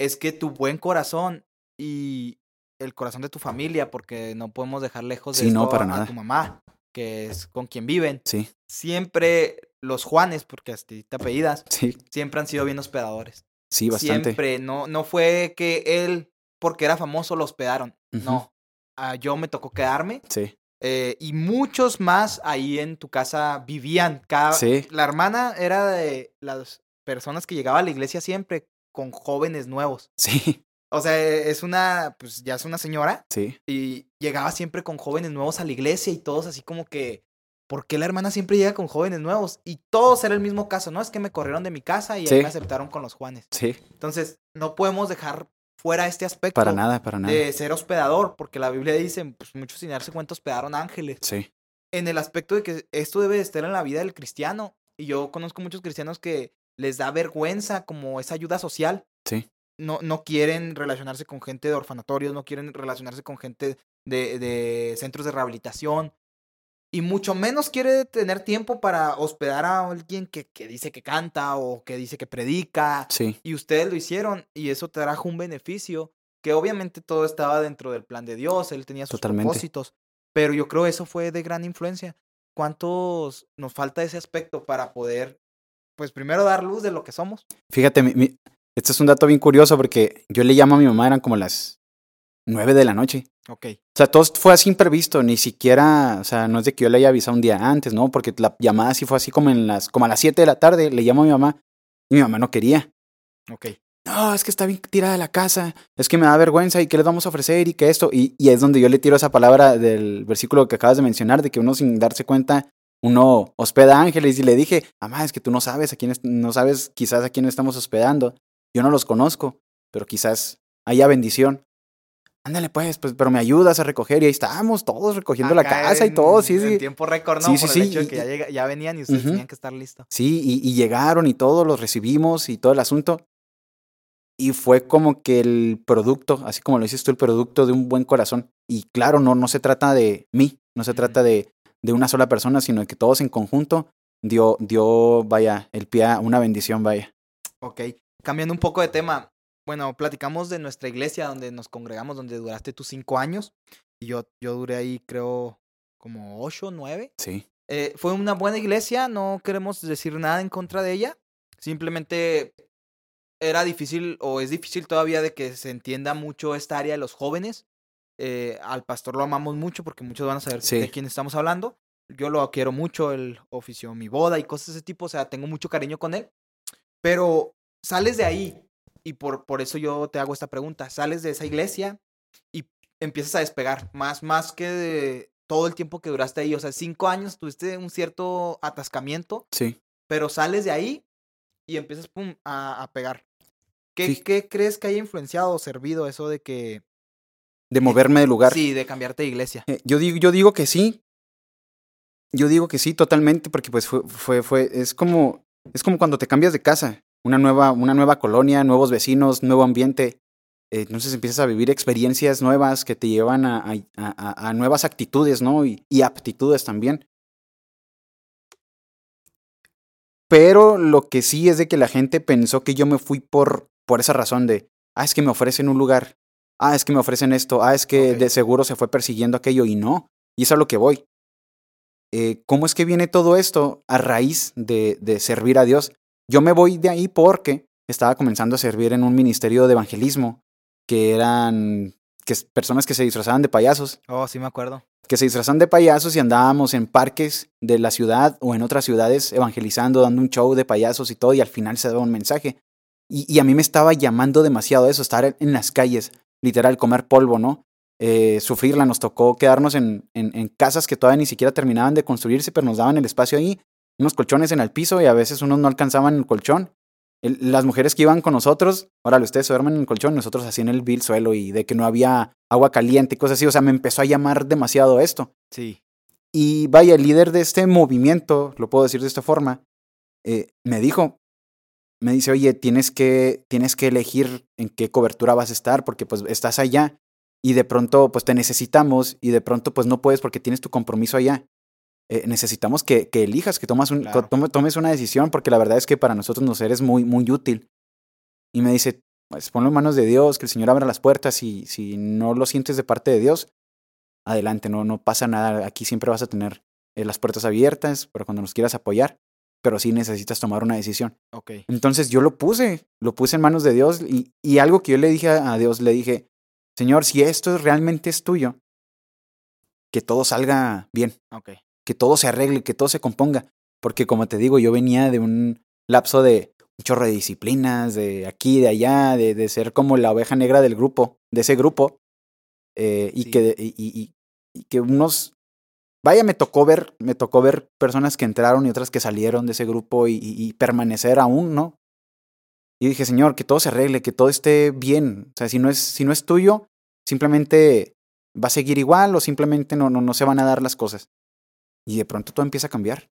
Speaker 1: es que tu buen corazón y el corazón de tu familia, porque no podemos dejar lejos de
Speaker 3: Sí, no, para
Speaker 1: a
Speaker 3: nada.
Speaker 1: tu mamá, que es con quien viven.
Speaker 3: Sí,
Speaker 1: Siempre los Juanes, porque hasta te apellidas,
Speaker 3: sí,
Speaker 1: siempre han sido bien hospedadores.
Speaker 3: sí, bastante.
Speaker 1: Siempre, no, no fue que él, porque era famoso, lo hospedaron. No. Yo me tocó quedarme
Speaker 3: Sí,
Speaker 1: eh, y muchos más ahí en tu casa vivían. Cada,
Speaker 3: Sí.
Speaker 1: La hermana era de las personas que llegaba a la iglesia siempre con jóvenes nuevos.
Speaker 3: sí,
Speaker 1: O sea, es una, pues ya es una señora
Speaker 3: sí,
Speaker 1: y llegaba siempre con jóvenes nuevos a la iglesia y todos así como que, ¿por qué la hermana siempre llega con jóvenes nuevos? Y todos era el mismo caso, ¿no? Es que me corrieron de mi casa y ahí me aceptaron con los Juanes.
Speaker 3: sí,
Speaker 1: Entonces, no podemos dejar fuera este aspecto
Speaker 3: para nada, para nada.
Speaker 1: de ser hospedador, porque la Biblia dice, pues muchos sin darse cuenta hospedaron ángeles
Speaker 3: Sí,
Speaker 1: en el aspecto de que esto debe de estar en la vida del cristiano. Y yo conozco muchos cristianos que les da vergüenza como esa ayuda social.
Speaker 3: sí,
Speaker 1: No, no quieren relacionarse con gente de orfanatorios, no quieren relacionarse con gente de, de centros de rehabilitación. Y mucho menos quiere tener tiempo para hospedar a alguien que, que dice que canta o que dice que predica.
Speaker 3: sí,
Speaker 1: Y ustedes lo hicieron y eso trajo un beneficio que obviamente todo estaba dentro del plan de Dios, él tenía sus
Speaker 3: Totalmente.
Speaker 1: propósitos, pero yo creo eso fue de gran influencia. ¿Cuántos nos falta ese aspecto para poder, pues primero dar luz de lo que somos?
Speaker 3: Fíjate, mi- mi- este es un dato bien curioso porque yo le llamo a mi mamá, eran como las nueve de la noche.
Speaker 1: Ok,
Speaker 3: O sea, todo fue así imprevisto, ni siquiera, o sea, no es de que yo le haya avisado un día antes, ¿no? Porque la llamada sí fue así como en las, como a las 7 de la tarde, le llamo a mi mamá y mi mamá no quería.
Speaker 1: ok.
Speaker 3: No, es que está bien tirada de la casa, es que me da vergüenza y qué les vamos a ofrecer y que esto. Y, y es donde yo le tiro esa palabra del versículo que acabas de mencionar, de que uno sin darse cuenta, uno hospeda ángeles. Y le dije, mamá, es que tú no sabes a quién, no sabes quizás a quién estamos hospedando. Yo no los conozco, pero quizás haya bendición. Ándale pues, pues, pero me ayudas a recoger y ahí estábamos todos recogiendo la casa y todo, sí,
Speaker 1: En
Speaker 3: sí.
Speaker 1: tiempo récord, ¿no?
Speaker 3: Sí,
Speaker 1: Por el
Speaker 3: sí,
Speaker 1: hecho de que ya, ya venían y ustedes tenían que estar listos.
Speaker 3: Sí, y, y llegaron y todos los recibimos y todo el asunto. Y fue como que el producto, así como lo dices tú, el producto de un buen corazón. Y claro, no, no se trata de mí, no se trata de, de una sola persona, sino de que todos en conjunto dio, dio, vaya, el pie a una bendición, vaya.
Speaker 1: Ok, cambiando un poco de tema. Bueno, platicamos de nuestra iglesia donde nos congregamos, donde duraste tus cinco años. Y yo, yo duré ahí, creo, como ocho, nueve.
Speaker 3: Sí,
Speaker 1: Eh, fue una buena iglesia, no queremos decir nada en contra de ella. Simplemente era difícil o es difícil todavía de que se entienda mucho esta área de los jóvenes. Eh, al pastor lo amamos mucho porque muchos van a saber
Speaker 3: Sí.
Speaker 1: de quién estamos hablando. Yo lo quiero mucho, él ofició mi boda y cosas de ese tipo, o sea, tengo mucho cariño con él. Pero sales de ahí y por, por eso yo te hago esta pregunta. Sales de esa iglesia y empiezas a despegar, más, más que de todo el tiempo que duraste ahí. O sea, cinco años tuviste un cierto atascamiento
Speaker 3: sí,
Speaker 1: pero sales de ahí y empiezas pum, a, a pegar. ¿Qué,
Speaker 3: Sí.
Speaker 1: ¿Qué crees que haya influenciado o servido eso de que...
Speaker 3: De moverme de lugar.
Speaker 1: Sí, de cambiarte de iglesia.
Speaker 3: Eh, yo, digo, yo digo que sí. Yo digo que sí, totalmente, porque pues fue, fue, fue, es como, es como cuando te cambias de casa, una nueva, una nueva colonia, nuevos vecinos, nuevo ambiente. Eh, entonces empiezas a vivir experiencias nuevas que te llevan a, a- a- a nuevas actitudes, ¿no? Y, y aptitudes también. Pero lo que sí es de que la gente pensó que yo me fui por, por esa razón de, ah, es que me ofrecen un lugar, ah, es que me ofrecen esto, ah, es que de seguro se fue persiguiendo aquello y no. Y es a lo que voy. Eh, ¿Cómo es que viene todo esto a raíz de, de servir a Dios? Yo me voy de ahí porque estaba comenzando a servir en un ministerio de evangelismo, que eran que, personas que se disfrazaban de payasos
Speaker 1: Oh, sí me acuerdo.
Speaker 3: que se disfrazan de payasos y andábamos en parques de la ciudad o en otras ciudades evangelizando, dando un show de payasos y todo, y al final se daba un mensaje. Y, y a mí me estaba llamando demasiado eso, estar en, en las calles, literal, comer polvo, ¿no? Eh, sufrirla, nos tocó quedarnos en, en, en casas que todavía ni siquiera terminaban de construirse, pero nos daban el espacio ahí, unos colchones en el piso y a veces unos no alcanzaban el colchón. El- las mujeres que iban con nosotros, órale, ustedes se duermen en el colchón, nosotros así en el vil suelo y de que no había agua caliente y cosas así. O sea, me empezó a llamar demasiado esto.
Speaker 1: Sí.
Speaker 3: Y vaya, el líder de este movimiento, lo puedo decir de esta forma, eh, me dijo, me dice, oye, tienes que, tienes que elegir en qué cobertura vas a estar, porque pues estás allá y de pronto pues te necesitamos y de pronto pues no puedes porque tienes tu compromiso allá. Eh, necesitamos que, que elijas, que tomas un,
Speaker 1: Claro.
Speaker 3: to- tome- tomes una decisión, porque la verdad es que para nosotros nos eres muy, muy útil. Y me dice, pues ponlo en manos de Dios, que el Señor abra las puertas y si no lo sientes de parte de Dios, adelante, no, no pasa nada. Aquí siempre vas a tener eh, las puertas abiertas para cuando nos quieras apoyar, pero sí necesitas tomar una decisión. Entonces yo lo puse, lo puse en manos de Dios y, y algo que yo le dije a Dios, le dije, Señor, si esto realmente es tuyo, que todo salga bien,
Speaker 1: Ok.
Speaker 3: Que todo se arregle, que todo se componga, porque como te digo, yo venía de un lapso de un chorro de disciplinas, de aquí, de allá, de, de ser como la oveja negra del grupo, de ese grupo, eh, y,
Speaker 1: Sí.
Speaker 3: que, y, y- y- que unos, vaya, me tocó ver, me tocó ver personas que entraron y otras que salieron de ese grupo y, y- y permanecer aún, ¿no? Y dije, Señor, que todo se arregle, que todo esté bien. O sea, si no es, si no es tuyo, simplemente va a seguir igual o simplemente no, no, no se van a dar las cosas. Y de pronto todo empieza a cambiar.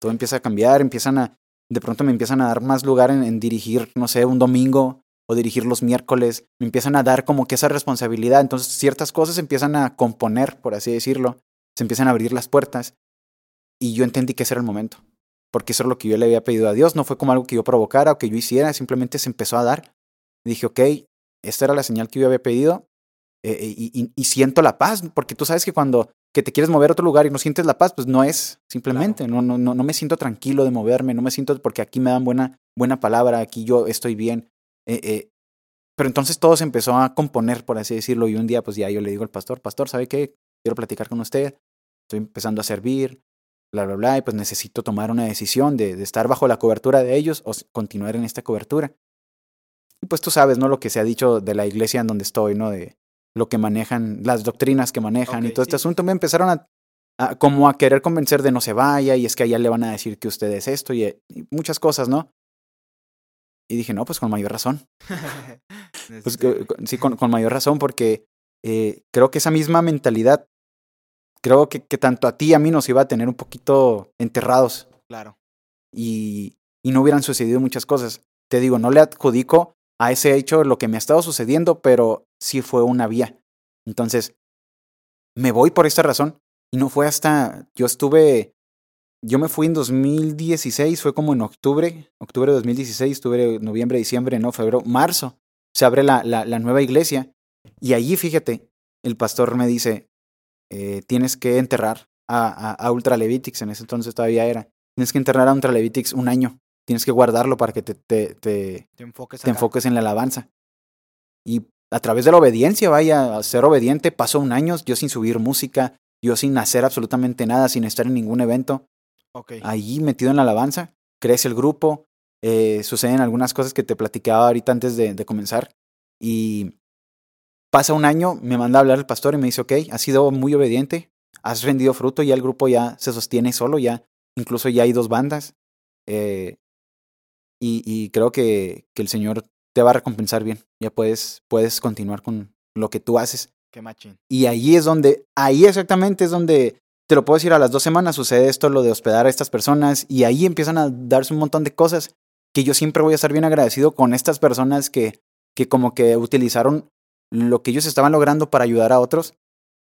Speaker 3: Todo empieza a cambiar, empiezan a, de pronto me empiezan a dar más lugar en, dirigir, no sé, un domingo o dirigir los miércoles. Me empiezan a dar como que esa responsabilidad. Entonces ciertas cosas empiezan a componer, por así decirlo. Se empiezan a abrir las puertas. Y yo entendí que ese era el momento. Porque eso es lo que yo le había pedido a Dios. No fue como algo que yo provocara o que yo hiciera. Simplemente se empezó a dar. Dije, ok, esta era la señal que yo había pedido. eh, y siento la paz. Porque tú sabes que cuando que te quieres mover a otro lugar y no sientes la paz, pues no es simplemente. No, no, no, no me siento tranquilo de moverme. No me siento porque aquí me dan buena, buena palabra. Aquí yo estoy bien. Eh, eh, pero entonces todo se empezó a componer, por así decirlo. Y un día, pues ya yo le digo al pastor, pastor, ¿sabe qué? Quiero platicar con usted. Estoy empezando a servir, bla, bla, bla. Y pues necesito tomar una decisión de, de estar bajo la cobertura de ellos o continuar en esta cobertura. Y pues tú sabes, ¿no? Lo que se ha dicho de la iglesia en donde estoy, ¿no? De lo que manejan, las doctrinas que manejan y todo este asunto. Me empezaron a, a- como a querer convencer de no se vaya y es que allá le van a decir que usted es esto y, y muchas cosas, ¿no? Y dije, no, pues con mayor razón. Pues con- sí, con, con mayor razón, porque eh, creo que esa misma mentalidad, creo que, que tanto a ti y a mí nos iba a tener un poquito enterrados
Speaker 1: claro.
Speaker 3: y, y no hubieran sucedido muchas cosas. Te digo, no le adjudico a ese hecho lo que me ha estado sucediendo, pero sí fue una vía. Entonces, me voy por esta razón. Y no fue hasta, yo estuve, yo me fui en 2016, fue como en octubre, octubre de 2016, estuve noviembre, diciembre, no, febrero, marzo, se abre la, la, la nueva iglesia. Y allí, fíjate, el pastor me dice, eh, tienes que enterrar a, a, a Ultra Levitics, en ese entonces todavía era, tienes que enterrar a Ultra Levitics un año, tienes que guardarlo para que te, te, te,
Speaker 1: Te enfoques
Speaker 3: te enfoques en la alabanza. Y a través de la obediencia, vaya, a ser obediente, pasó un año, yo sin subir música, yo sin hacer absolutamente nada, sin estar en ningún evento,
Speaker 1: Ok.
Speaker 3: ahí metido en la alabanza, crece el grupo, eh, suceden algunas cosas que te platicaba ahorita antes de, de comenzar, y pasa un año, me manda a hablar el pastor y me dice, ok, has sido muy obediente, has rendido fruto, ya el grupo ya se sostiene solo, ya incluso ya hay dos bandas, Eh, y, y, creo que, que, el Señor te va a recompensar bien. Ya puedes, puedes continuar con lo que tú haces.
Speaker 1: Qué machín.
Speaker 3: Y ahí es donde, ahí exactamente es donde, te lo puedo decir, a las dos semanas sucede esto, lo de hospedar a estas personas, y ahí empiezan a darse un montón de cosas que yo siempre voy a estar bien agradecido con estas personas que, que como que utilizaron lo que ellos estaban logrando para ayudar a otros.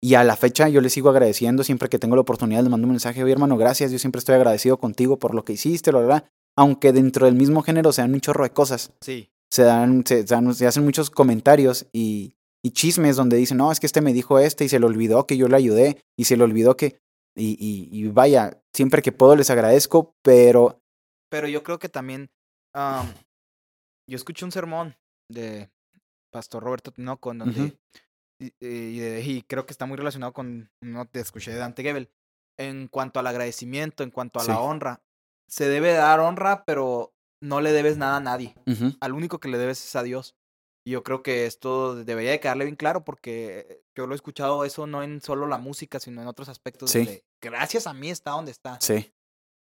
Speaker 3: Y a la fecha yo les sigo agradeciendo siempre que tengo la oportunidad, les mando un mensaje, oye hermano, gracias, yo siempre estoy agradecido contigo por lo que hiciste, la verdad. Aunque dentro del mismo género se dan un chorro de cosas.
Speaker 1: Sí.
Speaker 3: Se dan, se, se hacen muchos comentarios y, y, chismes donde dicen, no, es que este me dijo este y se le olvidó que yo le ayudé y se le olvidó que... Y, y, y vaya, siempre que puedo les agradezco, pero...
Speaker 1: Pero yo creo que también Um, yo escuché un sermón de Pastor Roberto Tinoco, donde, uh -huh. y, creo que está muy relacionado con uno te escuché de Dante Gebel, en cuanto al agradecimiento, en cuanto a sí. la honra. Se debe dar honra, pero no le debes nada a nadie. Uh -huh. Al único que le debes es a Dios. Y yo creo que esto debería de quedarle bien claro porque yo lo he escuchado eso no en solo la música, sino en otros aspectos.
Speaker 3: Sí.
Speaker 1: Donde, gracias a mí está donde está.
Speaker 3: Sí.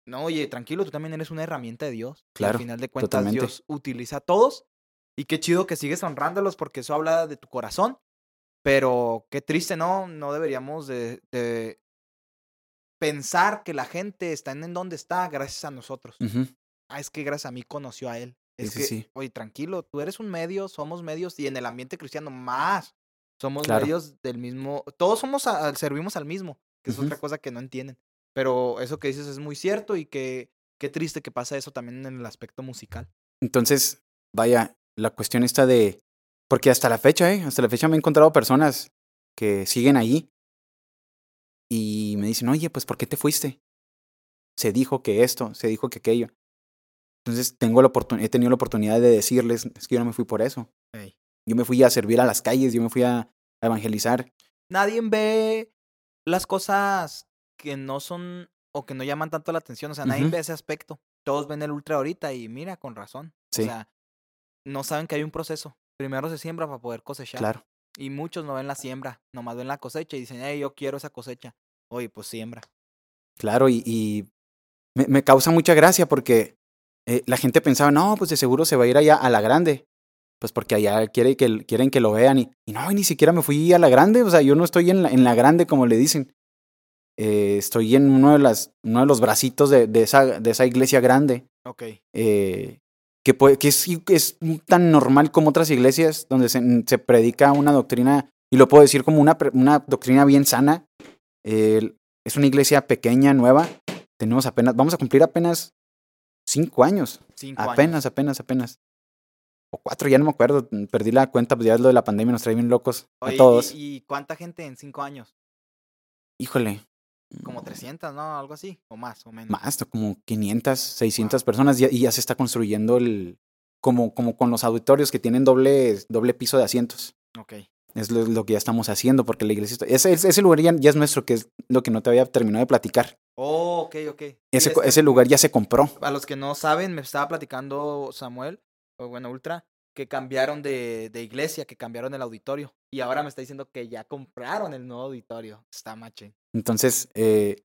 Speaker 1: No, oye, tranquilo, tú también eres una herramienta de Dios.
Speaker 3: Claro.
Speaker 1: Al final de cuentas,
Speaker 3: totalmente.
Speaker 1: Dios utiliza a todos. Y qué chido que sigues honrándolos porque eso habla de tu corazón. Pero qué triste, ¿no? No deberíamos de, de pensar que la gente está en donde está gracias a nosotros.
Speaker 3: Uh -huh.
Speaker 1: Ah, es que gracias a mí conoció a él. Es
Speaker 3: sí,
Speaker 1: que,
Speaker 3: sí.
Speaker 1: oye, tranquilo, tú eres un medio, somos medios y en el ambiente cristiano más. Somos
Speaker 3: claro.
Speaker 1: medios del mismo. Todos somos a, servimos al mismo, que es uh -huh. otra cosa que no entienden. Pero eso que dices es muy cierto y que qué triste que pasa eso también en el aspecto musical.
Speaker 3: Entonces, vaya, la cuestión está de. Porque hasta la fecha, ¿eh? Hasta la fecha me he encontrado personas que siguen ahí y me dicen, oye, pues, ¿por qué te fuiste? Se dijo que esto, se dijo que aquello. Entonces, tengo la he tenido la oportunidad de decirles, es que yo no me fui por eso.
Speaker 1: Hey.
Speaker 3: Yo me fui a servir a las calles, yo me fui a evangelizar.
Speaker 1: Nadie ve las cosas que no son o que no llaman tanto la atención. O sea, nadie uh -huh. ve ese aspecto. Todos ven el ultra ahorita y mira, con razón.
Speaker 3: Sí.
Speaker 1: O sea, no saben que hay un proceso. Primero se siembra para poder cosechar.
Speaker 3: Claro.
Speaker 1: Y muchos no ven la siembra, nomás ven la cosecha y dicen, hey, yo quiero esa cosecha. Oye, pues siembra.
Speaker 3: Claro, y, y me, me, causa mucha gracia porque eh, la gente pensaba, no, pues de seguro se va a ir allá a la grande. Pues porque allá quiere que, quieren que lo vean. Y, y no, y ni siquiera me fui a la grande. O sea, yo no estoy en la, en la grande como le dicen. Eh, estoy en uno de, las, uno de los bracitos de, de, esa, de esa iglesia grande.
Speaker 1: Ok.
Speaker 3: Eh, que, puede, que es, es, tan normal como otras iglesias donde se, se, predica una doctrina, y lo puedo decir como una, una doctrina bien sana. Eh, es una iglesia pequeña, nueva. Tenemos apenas, vamos a cumplir apenas cinco años.
Speaker 1: Cinco
Speaker 3: apenas,
Speaker 1: años.
Speaker 3: apenas, apenas. O cuatro, ya no me acuerdo. Perdí la cuenta, pues ya es lo de la pandemia, nos trae bien locos
Speaker 1: Oye,
Speaker 3: a todos.
Speaker 1: ¿y, ¿Y cuánta gente en cinco años?
Speaker 3: Híjole,
Speaker 1: como 300, ¿no? Algo así, o más, o menos.
Speaker 3: Más, como 500, 600 wow. personas y, y, ya se está construyendo el, como, como con los auditorios que tienen doble, doble piso de asientos.
Speaker 1: Ok.
Speaker 3: Es lo, lo que ya estamos haciendo porque la iglesia, está, ese, ese lugar ya, ya, es nuestro, que es lo que no te había terminado de platicar.
Speaker 1: Oh, ok, ok.
Speaker 3: Ese,
Speaker 1: sí,
Speaker 3: ese lugar ya se compró.
Speaker 1: A los que no saben, me estaba platicando Samuel, o bueno, Ultra, que cambiaron de, de, iglesia, que cambiaron el auditorio. Y ahora me está diciendo que ya compraron el nuevo auditorio. Está mache.
Speaker 3: Entonces, eh,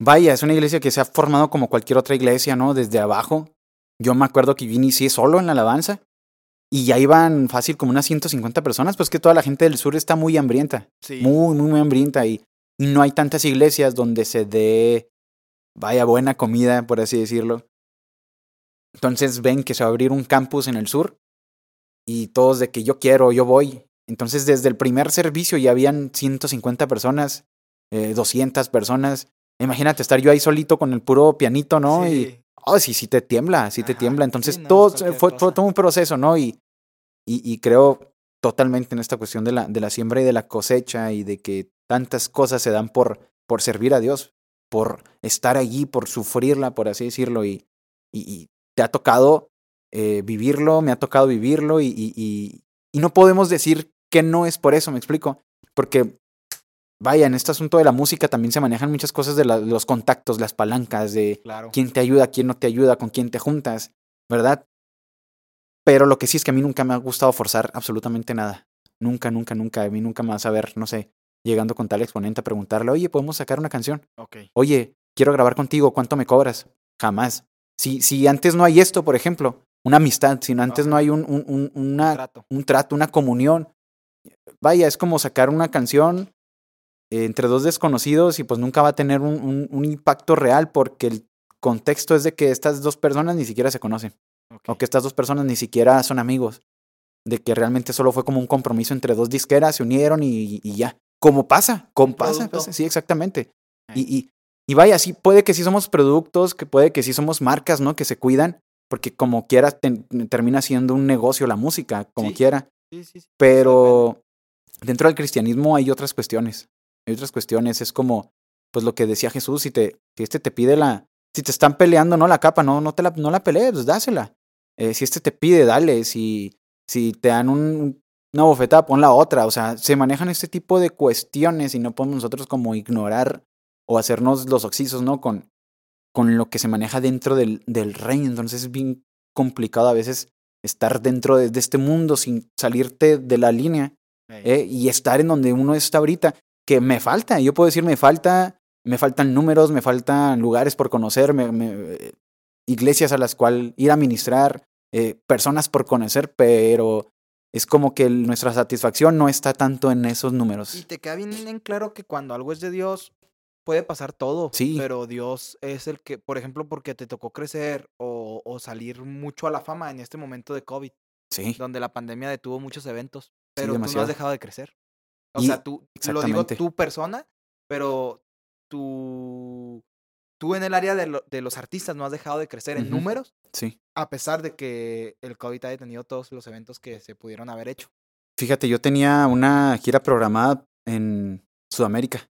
Speaker 3: vaya, es una iglesia que se ha formado como cualquier otra iglesia, ¿no? Desde abajo. Yo me acuerdo que yo inicié solo en la alabanza y ya iban fácil como unas 150 personas, pues que toda la gente del sur está muy hambrienta.
Speaker 1: Sí.
Speaker 3: Muy, muy, muy hambrienta y, y no hay tantas iglesias donde se dé, vaya, buena comida, por así decirlo. Entonces ven que se va a abrir un campus en el sur y todos de que yo quiero, yo voy. Entonces desde el primer servicio ya habían 150 personas, eh, 200 personas. Imagínate estar yo ahí solito con el puro pianito, ¿no?
Speaker 1: Sí.
Speaker 3: Y, oh, sí, sí te tiembla, sí te tiembla. Entonces
Speaker 1: sí, no,
Speaker 3: todo, fue, fue todo un proceso, ¿no? Y, y, y, creo totalmente en esta cuestión de la, de la siembra y de la cosecha y de que tantas cosas se dan por, por servir a Dios, por estar allí, por sufrirla, por así decirlo. Y, y, y te ha tocado eh, vivirlo, me ha tocado vivirlo y, y, no podemos decir que no es por eso, me explico. Porque vaya, en este asunto de la música también se manejan muchas cosas de, la, los contactos, las palancas, de
Speaker 1: Claro.
Speaker 3: quién te ayuda, quién no te ayuda, con quién te juntas, ¿verdad? Pero lo que sí es que a mí nunca me ha gustado forzar absolutamente nada. Nunca, nunca, nunca. A mí nunca me vas a ver, no sé, llegando con tal exponente a preguntarle, oye, ¿podemos sacar una canción? Oye, quiero grabar contigo, ¿cuánto me cobras? Jamás. Si, si antes no hay esto, por ejemplo, una amistad, si antes no hay un, un- un- una,
Speaker 1: Trato.
Speaker 3: un trato, una comunión, vaya, es como sacar una canción entre dos desconocidos y pues nunca va a tener un, un- un impacto real porque el contexto es de que estas dos personas ni siquiera se conocen o que estas dos personas ni siquiera son amigos, de que realmente solo fue como un compromiso entre dos disqueras, se unieron y, y ya. Como pasa, como pasa, sí, exactamente. Y, y, y vaya, sí, puede que sí somos productos, que puede que sí somos marcas, ¿no? Que se cuidan, porque como quiera ten- termina siendo un negocio la música, como
Speaker 1: Sí.
Speaker 3: quiera.
Speaker 1: Sí, sí, sí.
Speaker 3: Pero dentro del cristianismo hay otras cuestiones. Hay otras cuestiones. Es como, pues lo que decía Jesús, si te, si este te pide la, si te están peleando, no la capa, no, no te la, no la pelees, pues dásela. Eh, si este te pide, dale. Si, si te dan un, una bofetada, pon la otra. O sea, se manejan este tipo de cuestiones y no podemos nosotros como ignorar o hacernos los oxisos, ¿no? Con, con lo que se maneja dentro del, del reino. Entonces es bien complicado a veces estar dentro de, de este mundo sin salirte de la línea. ¿eh? y estar en donde uno está ahorita, que me falta, yo puedo decir, me falta, me faltan números, me faltan lugares por conocer, me- me- eh, iglesias a las cuales ir a ministrar, eh, personas por conocer, pero es como que nuestra satisfacción no está tanto en esos
Speaker 1: Y
Speaker 3: números.
Speaker 1: te queda bien en claro que cuando algo es de Dios, puede pasar todo.
Speaker 3: Sí.
Speaker 1: Pero Dios es el que, por ejemplo, porque te tocó crecer o, o salir mucho a la fama en este momento de COVID,
Speaker 3: Sí,
Speaker 1: donde la pandemia detuvo muchos eventos. Pero tú no has dejado de crecer. O
Speaker 3: Y-
Speaker 1: sea, tú, lo digo
Speaker 3: exactamente.
Speaker 1: tu persona, pero tú, tú en el área de, lo- de los artistas no has dejado de crecer en números,
Speaker 3: sí.
Speaker 1: a pesar de que el COVID ha detenido todos los eventos que se pudieron haber hecho.
Speaker 3: Fíjate, yo tenía una gira programada en Sudamérica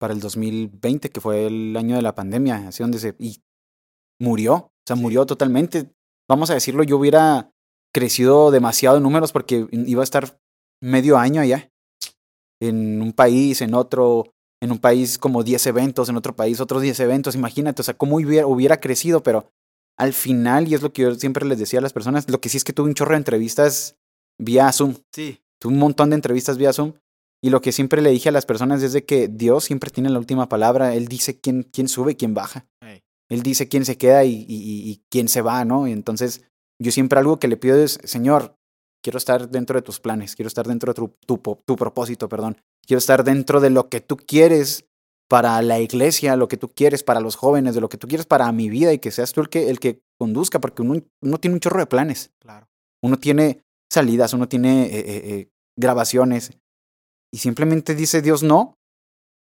Speaker 3: para el 2020, que fue el año de la pandemia, así donde se... Y murió, o sea,
Speaker 1: Sí.
Speaker 3: murió totalmente. Vamos a decirlo, yo hubiera crecido demasiado en números porque iba a estar medio año allá, en un país, en otro, en un país como 10 eventos, en otro país otros 10 eventos, imagínate, o sea, cómo hubiera, hubiera crecido, pero al final, y es lo que yo siempre les decía a las personas, lo que sí es que tuve un chorro de entrevistas vía Zoom,
Speaker 1: Sí.
Speaker 3: tuve un montón de entrevistas vía Zoom. Y lo que siempre le dije a las personas es de que Dios siempre tiene la última palabra. Él dice quién, quién sube y quién baja. Él dice quién se queda y, y- quién se va, ¿no? Y entonces yo siempre algo que le pido es, Señor, quiero estar dentro de tus planes, quiero estar dentro de tu, tu, tu propósito, perdón. Quiero estar dentro de lo que tú quieres para la iglesia, lo que tú quieres para los jóvenes, de lo que tú quieres para mi vida y que seas tú el que, el que conduzca, porque uno, uno tiene un chorro de planes
Speaker 1: Claro.
Speaker 3: uno tiene salidas, uno tiene eh, eh, eh, grabaciones y simplemente dice Dios no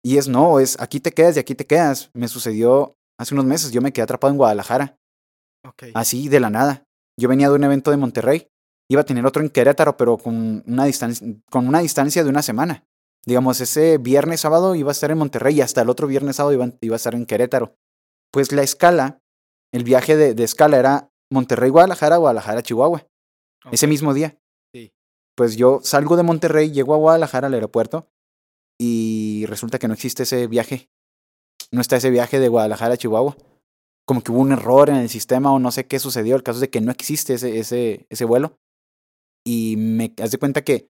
Speaker 3: y es no, es aquí te quedas y aquí te quedas. Me sucedió hace unos meses, yo me quedé atrapado en Guadalajara, así de la nada. Yo venía de un evento de Monterrey, iba a tener otro en Querétaro, pero con una distancia, con una distancia de una semana. Digamos, ese viernes sábado iba a estar en Monterrey y hasta el otro viernes sábado iba, iba a estar en Querétaro. Pues la escala, el viaje de, de escala era Monterrey-Guadalajara, Guadalajara-Chihuahua ese mismo día.
Speaker 1: Sí.
Speaker 3: Pues yo salgo de Monterrey, llego a Guadalajara al aeropuerto y resulta que no existe ese viaje. No está ese viaje de Guadalajara a Chihuahua. Como que hubo un error en el sistema o no sé qué sucedió. El caso es de que no existe ese, ese, ese vuelo. Y me haz de cuenta que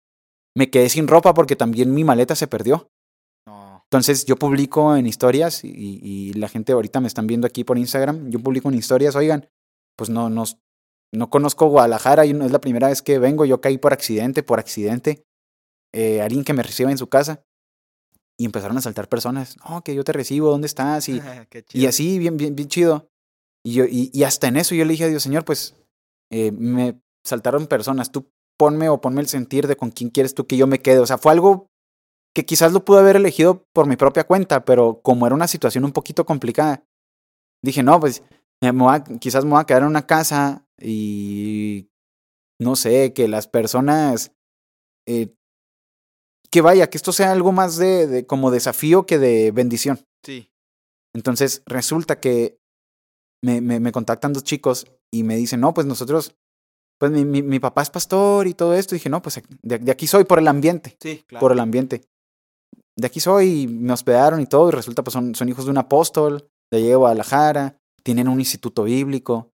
Speaker 3: me quedé sin ropa porque también mi maleta se perdió.
Speaker 1: No.
Speaker 3: Entonces yo publico en historias y, y la gente ahorita me están viendo aquí por Instagram. Yo publico en historias, oigan, pues no, no, no conozco Guadalajara, y no es la primera vez que vengo, yo caí por accidente, por accidente. Eh, alguien que me reciba en su casa. Y empezaron a saltar personas. No, que yo te recibo, ¿dónde estás? Y, y así, bien, bien, bien chido. Y, yo, y, y hasta en eso yo le dije a Dios, Señor, pues eh, me saltaron personas, tú ponme o ponme el sentir de con quién quieres tú que yo me quede. O sea, fue algo que quizás lo pude haber elegido por mi propia cuenta, pero como era una situación un poquito complicada, dije, no, pues me voy a- quizás me voy a quedar en una casa y no sé, que las personas, eh, que vaya, que esto sea algo más de, de como desafío que de bendición.
Speaker 1: Sí.
Speaker 3: Entonces resulta que me, me, me contactan dos chicos y me dicen, no, pues nosotros, pues mi, mi, mi papá es pastor y todo esto. Y dije, no, pues de, de aquí soy por el ambiente,
Speaker 1: Sí, claro.
Speaker 3: por el ambiente. De aquí soy y me hospedaron y todo. Y resulta, pues son, son hijos de un apóstol, de allá de Guadalajara, tienen un instituto bíblico.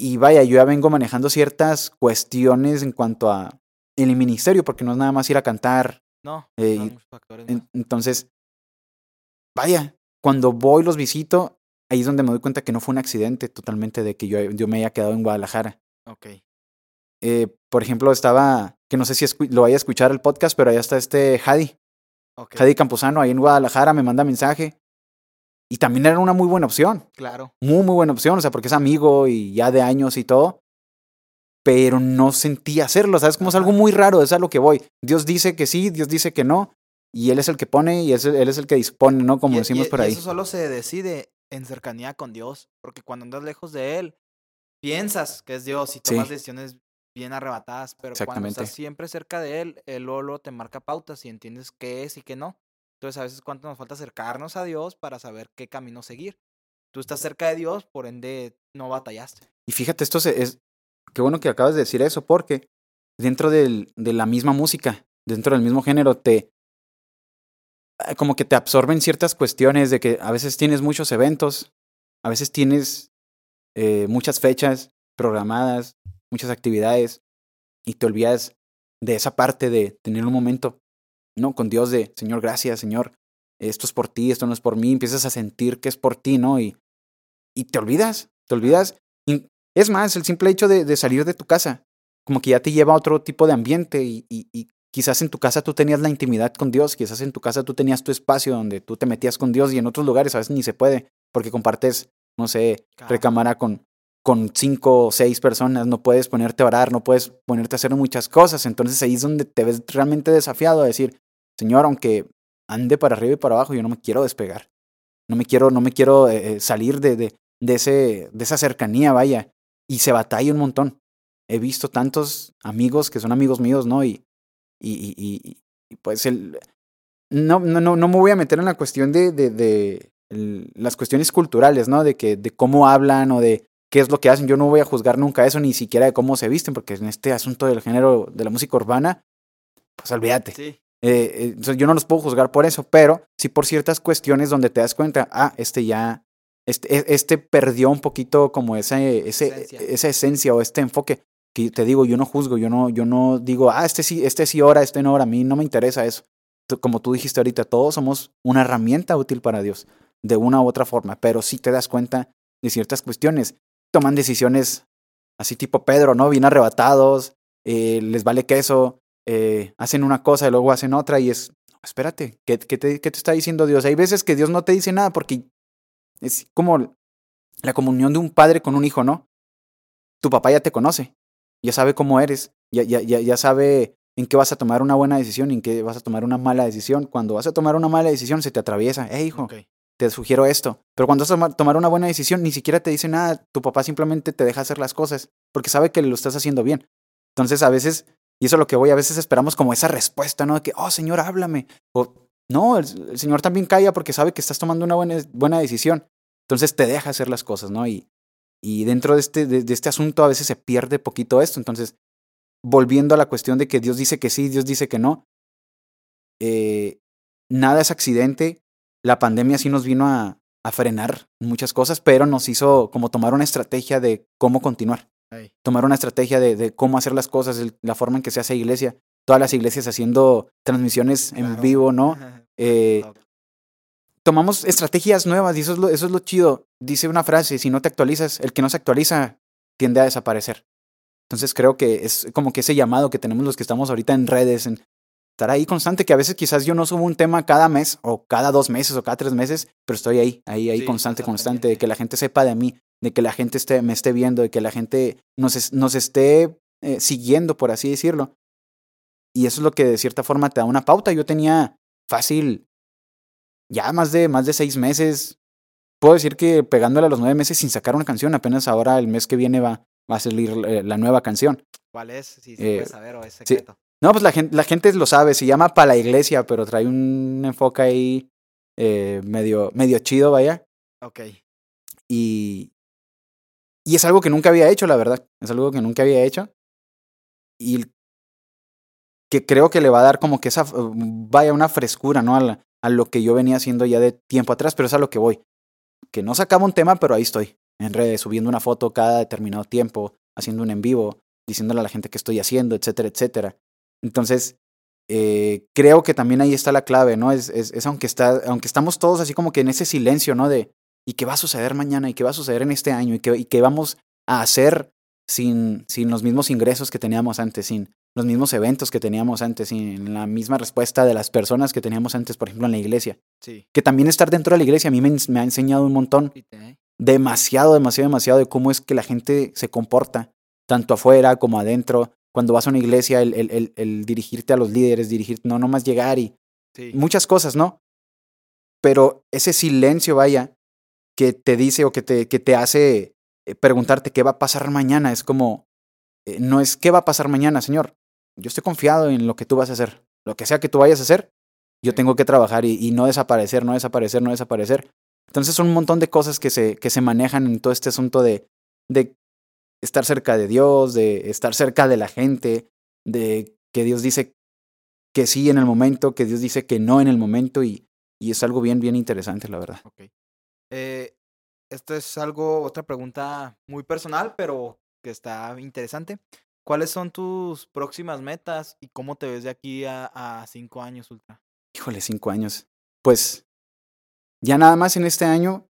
Speaker 3: Y vaya, yo ya vengo manejando ciertas cuestiones en cuanto a el ministerio, porque no es nada más ir a cantar,
Speaker 1: No,
Speaker 3: Eh,
Speaker 1: factores
Speaker 3: en- entonces, vaya, cuando voy los visito ahí es donde me doy cuenta que no fue un accidente totalmente de que yo, yo me haya quedado en Guadalajara.
Speaker 1: Ok.
Speaker 3: Eh, por ejemplo, estaba, que no sé si lo vaya a escuchar el podcast, pero allá está este Hadi,
Speaker 1: Ok.
Speaker 3: Hadi Campuzano, ahí en Guadalajara, me manda mensaje. Y también era una muy buena opción,
Speaker 1: Claro.
Speaker 3: muy, muy buena opción, o sea, porque es amigo y ya de años y todo. Pero no sentí hacerlo, ¿sabes? Como es algo muy raro, es a lo que voy. Dios dice que sí, Dios dice que no, y Él es el que pone y Él es el que dispone, ¿no? Como
Speaker 1: Y-
Speaker 3: decimos
Speaker 1: y-
Speaker 3: por
Speaker 1: y
Speaker 3: ahí.
Speaker 1: Eso solo se decide en cercanía con Dios. Porque cuando andas lejos de Él, piensas que es Dios y tomas
Speaker 3: Sí.
Speaker 1: decisiones bien arrebatadas. Pero cuando estás siempre cerca de Él, Él luego, luego te marca pautas y entiendes qué es y qué no. Entonces, a veces, cuánto nos falta acercarnos a Dios para saber qué camino seguir. Tú estás cerca de Dios, por ende, no batallaste.
Speaker 3: Y fíjate, esto se- es. Qué bueno que acabas de decir eso, porque dentro del- de la misma música, dentro del mismo género, te. ah, Como que te absorben ciertas cuestiones de que a veces tienes muchos eventos, a veces tienes eh, muchas fechas programadas, muchas actividades, y te olvidas de esa parte de tener un momento, ¿no? Con Dios de, Señor, gracias, Señor, esto es por ti, esto no es por mí, empiezas a sentir que es por ti, ¿no? Y, y te olvidas, te olvidas. Y es más, el simple hecho de, de salir de tu casa, como que ya te lleva a otro tipo de ambiente y, y- y quizás en tu casa tú tenías la intimidad con Dios, quizás en tu casa tú tenías tu espacio donde tú te metías con Dios y en otros lugares a veces ni se puede, porque compartes, no sé, recámara con, con cinco o seis personas, no puedes ponerte a orar, no puedes ponerte a hacer muchas cosas, entonces ahí es donde te ves realmente desafiado a decir, Señor, aunque ande para arriba y para abajo, yo no me quiero despegar, no me quiero, no me quiero eh, eh, salir de, de, de, ese, de esa cercanía, vaya, y se batalla un montón. He visto tantos amigos que son amigos míos, ¿no? Y, y, y, pues el... No, no, no, no me voy a meter en la cuestión de, de, de las cuestiones culturales, ¿no? De, que, de cómo hablan o de qué es lo que hacen. Yo no voy a juzgar nunca eso, ni siquiera de cómo se visten, porque en este asunto del género de la música urbana, pues olvídate.
Speaker 1: Sí.
Speaker 3: Eh, eh, entonces yo no los puedo juzgar por eso, pero sí por ciertas cuestiones donde te das cuenta, ah, este ya, este, e- este perdió un poquito como esa, ese,
Speaker 1: Esencia.
Speaker 3: esa esencia o este enfoque. Que te digo, yo no juzgo, yo no, yo no digo, ah, este sí, este sí ora, este no ora, a mí no me interesa eso. Como tú dijiste ahorita, todos somos una herramienta útil para Dios, de una u otra forma, pero sí te das cuenta de ciertas cuestiones. Toman decisiones así tipo Pedro, ¿no? Bien arrebatados, eh, les vale queso, eh, hacen una cosa y luego hacen otra y es, espérate, ¿qué, qué te, qué te está diciendo Dios? Hay veces que Dios no te dice nada porque es como la comunión de un padre con un hijo, ¿no? Tu papá ya te conoce, ya sabe cómo eres, ya, ya, ya, ya sabe en qué vas a tomar una buena decisión y en qué vas a tomar una mala decisión. Cuando vas a tomar una mala decisión se te atraviesa, hey hijo. Te sugiero esto. Pero cuando vas a toma- tomar una buena decisión, ni siquiera te dice nada. Tu papá simplemente te deja hacer las cosas porque sabe que lo estás haciendo bien. Entonces, a veces, y eso es lo que voy, a veces esperamos como esa respuesta, ¿no? De que, oh, Señor, háblame. O, no, el, Señor también calla porque sabe que estás tomando una buena, buena decisión. Entonces, te deja hacer las cosas, ¿no? Y, y dentro de este, de este asunto a veces se pierde poquito esto. Entonces, volviendo a la cuestión de que Dios dice que sí, Dios dice que no, eh, nada es accidente. La pandemia sí nos vino a, a frenar muchas cosas, pero nos hizo como tomar una estrategia de cómo continuar, tomar una estrategia de, de cómo hacer las cosas, el- la forma en que se hace iglesia. Todas las iglesias haciendo transmisiones en vivo, ¿no? Eh, tomamos estrategias nuevas y eso es, lo, eso es lo chido. Dice una frase, si no te actualizas, el que no se actualiza tiende a desaparecer. Entonces creo que es como que ese llamado que tenemos los que estamos ahorita en redes, en estar ahí constante, que a veces quizás yo no subo un tema cada mes o cada dos meses o cada tres meses, pero estoy ahí, ahí, ahí
Speaker 1: Sí,
Speaker 3: constante, constante, de que la gente sepa de mí, de que la gente esté, me esté viendo, de que la gente nos, es- nos esté eh, siguiendo, por así decirlo. Y eso es lo que de cierta forma te da una pauta. Yo tenía fácil ya más de, más de seis meses. Puedo decir que pegándole a los nueve meses sin sacar una canción, apenas ahora el mes que viene va, va a salir eh, la nueva canción.
Speaker 1: ¿Cuál es? Si se
Speaker 3: Eh,
Speaker 1: puede saber o es
Speaker 3: sí. No, pues la gente, la gente lo sabe, se llama Pa' la Iglesia, pero trae un enfoque ahí eh, medio, medio chido, vaya.
Speaker 1: Ok.
Speaker 3: Y, y es algo que nunca había hecho, la verdad. Es algo que nunca había hecho. Y que creo que le va a dar como que esa, vaya, una frescura, ¿no? A, la- a lo que yo venía haciendo ya de tiempo atrás, pero es a lo que voy. Que no sacaba un tema, pero ahí estoy, en redes, subiendo una foto cada determinado tiempo, haciendo un en vivo, diciéndole a la gente que estoy haciendo, etcétera, etcétera. Entonces, eh, creo que también ahí está la clave, ¿no? Es, es, es aunque, está, aunque estamos todos así como que en ese silencio, ¿no? De, y qué va a suceder mañana y qué va a suceder en este año y qué, y qué vamos a hacer sin, sin los mismos ingresos que teníamos antes, sin los mismos eventos que teníamos antes, sin la misma respuesta de las personas que teníamos antes, por ejemplo, en la iglesia.
Speaker 1: Sí.
Speaker 3: Que también estar dentro de la iglesia a mí me, me ha enseñado un montón,
Speaker 1: te-
Speaker 3: demasiado, demasiado, demasiado de cómo es que la gente se comporta, tanto afuera como adentro. Cuando vas a una iglesia, el, el, el, el dirigirte a los líderes, dirigirte, no nomás llegar y
Speaker 1: Sí.
Speaker 3: muchas cosas, ¿no? Pero ese silencio, vaya, que te dice o que te, que te hace eh, preguntarte qué va a pasar mañana, es como, eh, no es qué va a pasar mañana, Señor. Yo estoy confiado en lo que tú vas a hacer. Lo que sea que tú vayas a hacer, yo tengo que trabajar y, y no desaparecer, no desaparecer, no desaparecer. Entonces son un montón de cosas que se, que se manejan en todo este asunto de, de estar cerca de Dios, de estar cerca de la gente, de que Dios dice que sí en el momento, que Dios dice que no en el momento y, y es algo bien, bien interesante, la verdad.
Speaker 1: Ok. Eh, esto es algo, otra pregunta muy personal, pero que está interesante. ¿Cuáles son tus próximas metas y cómo te ves de aquí a, a cinco años, Ultra?
Speaker 3: Híjole, cinco años. Pues ya nada más en este año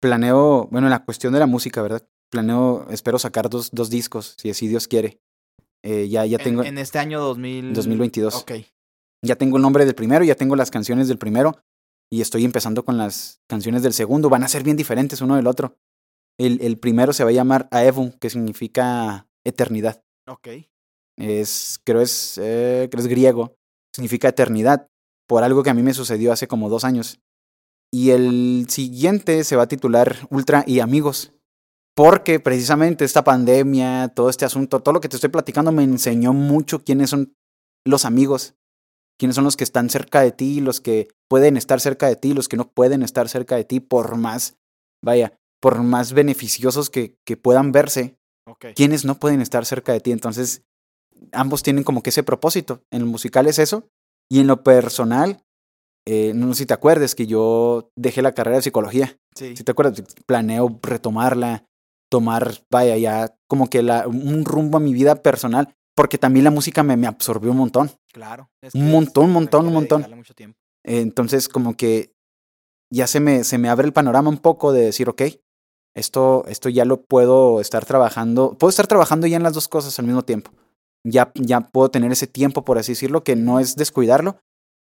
Speaker 3: planeo, bueno, en la cuestión de la música, ¿verdad? Planeo, espero sacar dos, dos discos, si así Dios quiere. Eh, ya, ya
Speaker 1: En-
Speaker 3: tengo,
Speaker 1: En, este año 2000...
Speaker 3: 2022.
Speaker 1: Ok.
Speaker 3: ya tengo el nombre del primero, ya tengo las canciones del primero y estoy empezando con las canciones del segundo. Van a ser bien diferentes uno del otro. El, el primero se va a llamar Aevum, que significa eternidad.
Speaker 1: Ok.
Speaker 3: Es, creo, es, eh, creo es griego, significa eternidad, por algo que a mí me sucedió hace como dos años. Y el siguiente se va a titular Ultra y Amigos, porque precisamente esta pandemia, todo este asunto, todo lo que te estoy platicando me enseñó mucho quiénes son los amigos, quiénes son los que están cerca de ti, los que pueden estar cerca de ti, los que no pueden estar cerca de ti, por más, vaya, por más beneficiosos que, que puedan verse,
Speaker 1: Ok.
Speaker 3: quienes no pueden estar cerca de ti. Entonces, ambos tienen como que ese propósito. En el musical es eso. Y en lo personal, eh, no sé si te acuerdas que yo dejé la carrera de psicología.
Speaker 1: Sí.
Speaker 3: Si te acuerdas, planeo retomarla, tomar, vaya, ya como que la, un rumbo a mi vida personal, porque también la música me, me absorbió un montón.
Speaker 1: Claro. es
Speaker 3: Un
Speaker 1: que
Speaker 3: montón, un montón, un montón.
Speaker 1: mucho tiempo.
Speaker 3: Entonces, como que ya se me, se me abre el panorama un poco de decir, ok, esto, esto ya lo puedo estar trabajando, puedo estar trabajando ya en las dos cosas al mismo tiempo. Ya, ya puedo tener ese tiempo, por así decirlo, que no es descuidarlo.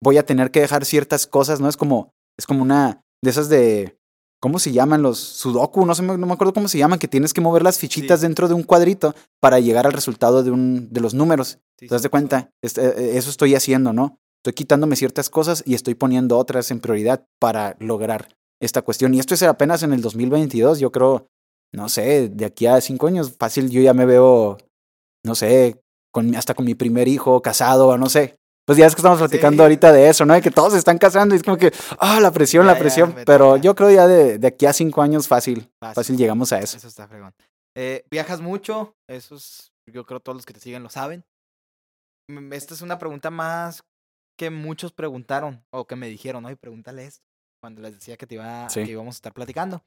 Speaker 3: Voy a tener que dejar ciertas cosas, ¿no? Es como, es como una de esas de, ¿cómo se llaman los sudoku? No, sé, no me acuerdo cómo se llaman, que tienes que mover las fichitas
Speaker 1: Sí.
Speaker 3: dentro de un cuadrito para llegar al resultado de, un, de los números.
Speaker 1: Sí,
Speaker 3: ¿Te das de cuenta? Este, eh, eso estoy haciendo, ¿no? Estoy quitándome ciertas cosas y estoy poniendo otras en prioridad para lograr esta cuestión. Y esto es apenas en el 2022. Yo creo, no sé, de aquí a cinco años, fácil, yo ya me veo, no sé, con, hasta con mi primer hijo, casado, o no sé. Pues ya es que estamos platicando
Speaker 1: Sí.
Speaker 3: ahorita de eso, ¿no? De que todos se están casando y es como que, ah, la presión,
Speaker 1: Ya,
Speaker 3: la
Speaker 1: ya,
Speaker 3: presión.
Speaker 1: me
Speaker 3: Pero yo creo ya de, de aquí a cinco años fácil,
Speaker 1: Fácil.
Speaker 3: fácil llegamos a eso.
Speaker 1: Eso está fregón. Eh, ¿Viajas mucho? Eso es, yo creo todos los que te siguen lo saben. Mm, Esta es una pregunta más que muchos preguntaron o que me dijeron, oye, pregúntale esto, cuando les decía que te iba,
Speaker 3: Sí.
Speaker 1: que íbamos a estar platicando.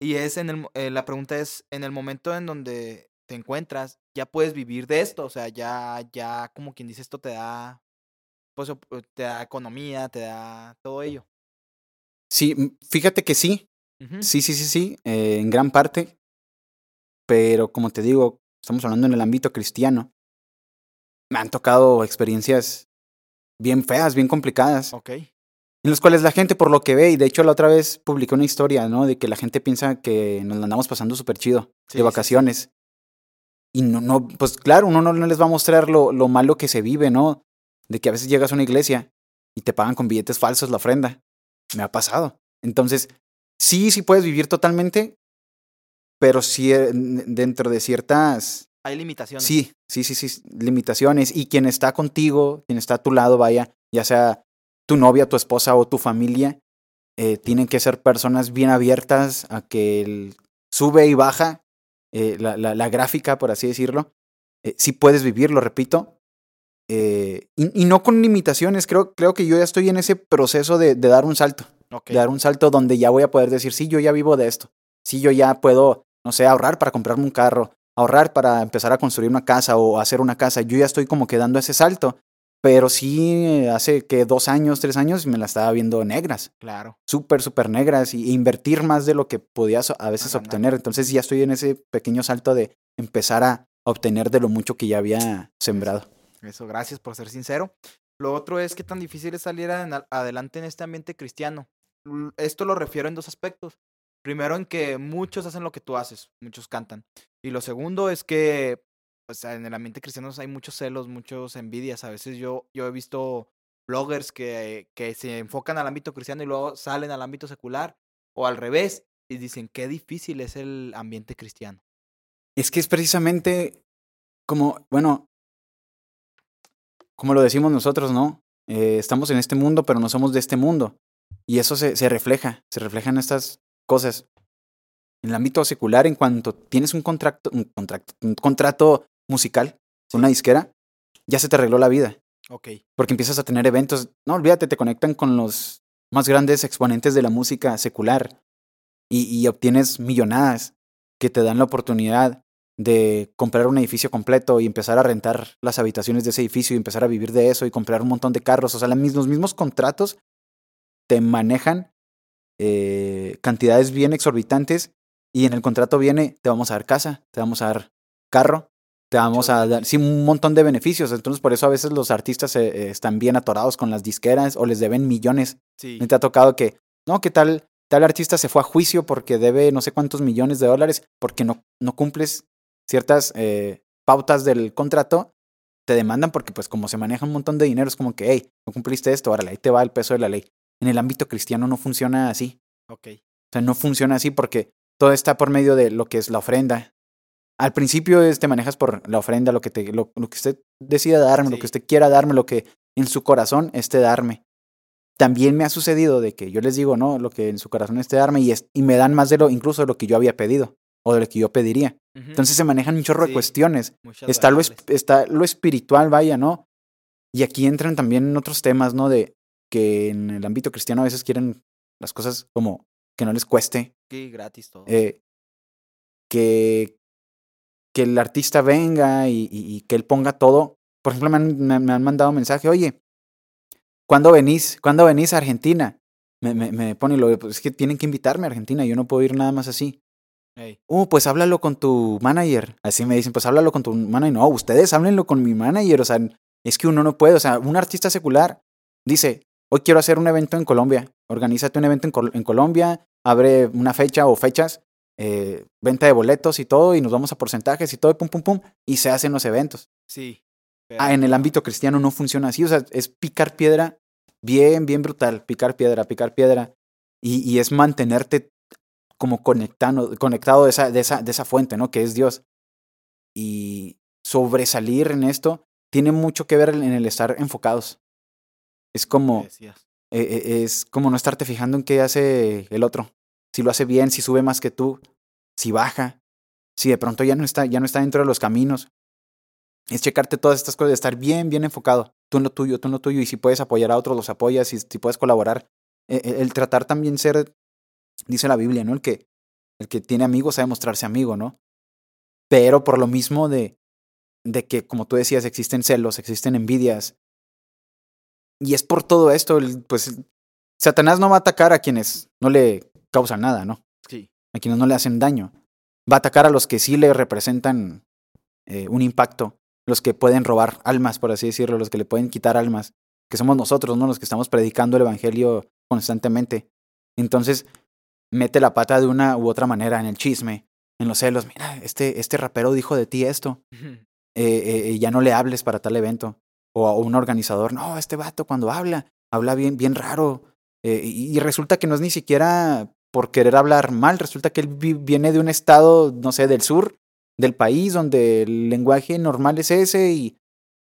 Speaker 1: Y es en el, eh, la pregunta es, en el momento en donde te encuentras, ya puedes vivir de esto, o sea, ya, ya como quien dice esto te da, pues, op- te da economía, te da todo ello.
Speaker 3: Sí, fíjate que sí. Sí, sí, sí, sí, eh, en gran parte. Pero como te digo, estamos hablando en el ámbito cristiano. Me han tocado experiencias bien feas, bien complicadas,
Speaker 1: Ok.
Speaker 3: en las cuales la gente por lo que ve, y de hecho la otra vez publiqué una historia, ¿no? De que la gente piensa que nos la andamos pasando súper chido,
Speaker 1: Sí,
Speaker 3: de
Speaker 1: sí.
Speaker 3: vacaciones. Y no, no, pues claro, uno no, no les va a mostrar lo, lo malo que se vive, ¿no? De que a veces llegas a una iglesia y te pagan con billetes falsos la ofrenda. Me ha pasado. Entonces, sí, sí puedes vivir totalmente, pero sí eh, dentro de ciertas,
Speaker 1: Hay limitaciones.
Speaker 3: sí, sí, sí, sí, limitaciones. Y quien está contigo, quien está a tu lado, vaya, ya sea tu novia, tu esposa o tu familia, eh, tienen que ser personas bien abiertas a que el sube y baja eh, la, la, la gráfica, por así decirlo. Eh, sí puedes vivirlo, repito. Eh, y, y no con limitaciones, creo, creo que yo ya estoy en ese proceso de, de dar un salto de dar un salto donde ya voy a poder decir, sí, yo ya vivo de esto. Sí, yo ya puedo, no sé, ahorrar para comprarme un carro, ahorrar para empezar a construir una casa o hacer una casa. Yo ya estoy como que dando ese salto Pero sí, hace que dos años, tres años, me la estaba viendo negras.
Speaker 1: Claro.
Speaker 3: Súper, súper negras y e invertir más de lo que podías a veces obtener. Entonces ya estoy en ese pequeño salto de empezar a obtener de lo mucho que ya había sembrado.
Speaker 1: Eso, gracias por ser sincero. Lo otro es qué tan difícil es salir adelante en este ambiente cristiano. Esto lo refiero en dos aspectos. Primero, en que muchos hacen lo que tú haces, muchos cantan. Y lo segundo es que en el ambiente cristiano hay muchos celos, muchos envidias. A veces yo, yo he visto bloggers que, que se enfocan al ámbito cristiano y luego salen al ámbito secular, o al revés, y dicen qué difícil es el ambiente cristiano.
Speaker 3: Es que es precisamente como, bueno, como lo decimos nosotros, ¿no? Eh, estamos en este mundo, pero no somos de este mundo. Y eso se, se refleja, se refleja en estas cosas. En el ámbito secular, en cuanto tienes un contrato, un contrato, un contrato musical con una disquera, ya se te arregló la vida.
Speaker 1: Ok.
Speaker 3: Porque empiezas a tener eventos. No, olvídate, te conectan con los más grandes exponentes de la música secular y, y obtienes millonadas que te dan la oportunidad de comprar un edificio completo y empezar a rentar las habitaciones de ese edificio y empezar a vivir de eso y comprar un montón de carros. O sea, los mismos contratos te manejan eh, cantidades bien exorbitantes y en el contrato viene, te vamos a dar casa, te vamos a dar carro, te vamos a dar, sí, un montón de beneficios. Entonces, por eso a veces los artistas eh, eh, están bien atorados con las disqueras o les deben millones.
Speaker 1: Sí.
Speaker 3: ¿No te ha tocado que, no, que tal, tal artista se fue a juicio porque debe no sé cuántos millones de dólares porque no, no cumples ciertas eh, pautas del contrato? Te demandan porque, pues, como se maneja un montón de dinero, es como que, hey, no cumpliste esto, órale, ahí te va el peso de la ley. En el ámbito cristiano no funciona así.
Speaker 1: Ok.
Speaker 3: O sea, no funciona así porque todo está por medio de lo que es la ofrenda. Al principio es, te manejas por la ofrenda, lo que, te, lo, lo que usted decida darme, lo que usted quiera darme, lo que en su corazón esté darme. También me ha sucedido de que yo les digo, no, lo que en su corazón esté darme y, es, y me dan más de lo, incluso de lo que yo había pedido o de lo que yo pediría. Entonces se manejan un chorro
Speaker 1: Sí.
Speaker 3: de cuestiones.
Speaker 1: Muchas
Speaker 3: Está lo, está lo espiritual, vaya, ¿no? Y aquí entran también otros temas, ¿no? De que en el ámbito cristiano a veces quieren las cosas como que no les cueste,
Speaker 1: Sí, gratis todo.
Speaker 3: eh, que, que el artista venga y, y- y que él ponga todo. Por ejemplo, me han, me, me han mandado mensaje, oye, ¿cuándo venís? ¿Cuándo venís a Argentina? Me, me, me pone, lo, pues es que tienen que invitarme a Argentina, yo no puedo ir nada más así.
Speaker 1: Ey.
Speaker 3: Uh, pues háblalo con tu manager. Así me dicen, pues háblalo con tu manager. No, ustedes háblenlo con mi manager. O sea, es que uno no puede. O sea, un artista secular dice, hoy quiero hacer un evento en Colombia. Organízate un evento en, Col- en Colombia, abre una fecha o fechas, eh, venta de boletos y todo, y nos vamos a porcentajes y todo, y pum, pum, pum, y se hacen los eventos.
Speaker 1: Sí.
Speaker 3: Ah, en el ámbito cristiano no funciona así. O sea, es picar piedra bien, bien brutal. Picar piedra, picar piedra. Y, y es mantenerte como conectado, conectado de, esa, de, esa, de esa fuente, ¿no? Que es Dios. Y sobresalir en esto tiene mucho que ver en el estar enfocados. Es como, eh, eh, es como no estarte fijando en qué hace el otro. Si lo hace bien, si sube más que tú, si baja, si de pronto ya no está, ya no está dentro de los caminos. Es checarte todas estas cosas, estar bien, bien enfocado. Tú en lo tuyo, tú en lo tuyo. Y si puedes apoyar a otros, los apoyas. Y si puedes colaborar. Eh, el tratar también ser, dice la Biblia, ¿no? El que, el que tiene amigos sabe mostrarse amigo, ¿no? Pero por lo mismo de, de que, como tú decías, existen celos, existen envidias. Y es por todo esto, pues Satanás no va a atacar a quienes no le causan nada, ¿no?
Speaker 1: Sí.
Speaker 3: A quienes no le hacen daño. Va a atacar a los que sí le representan eh, un impacto, los que pueden robar almas, por así decirlo, los que le pueden quitar almas, que somos nosotros, ¿no? Los que estamos predicando el Evangelio constantemente. Entonces, mete la pata de una u otra manera en el chisme, en los celos. Mira, este, este rapero dijo de ti esto. eh, eh, eh, ya no le hables para tal evento. O a un organizador, no, este vato cuando habla, habla bien, bien raro. Eh, y, y resulta que no es ni siquiera por querer hablar mal, resulta que él vi- viene de un estado, no sé, del sur del país, donde el lenguaje normal es ese y,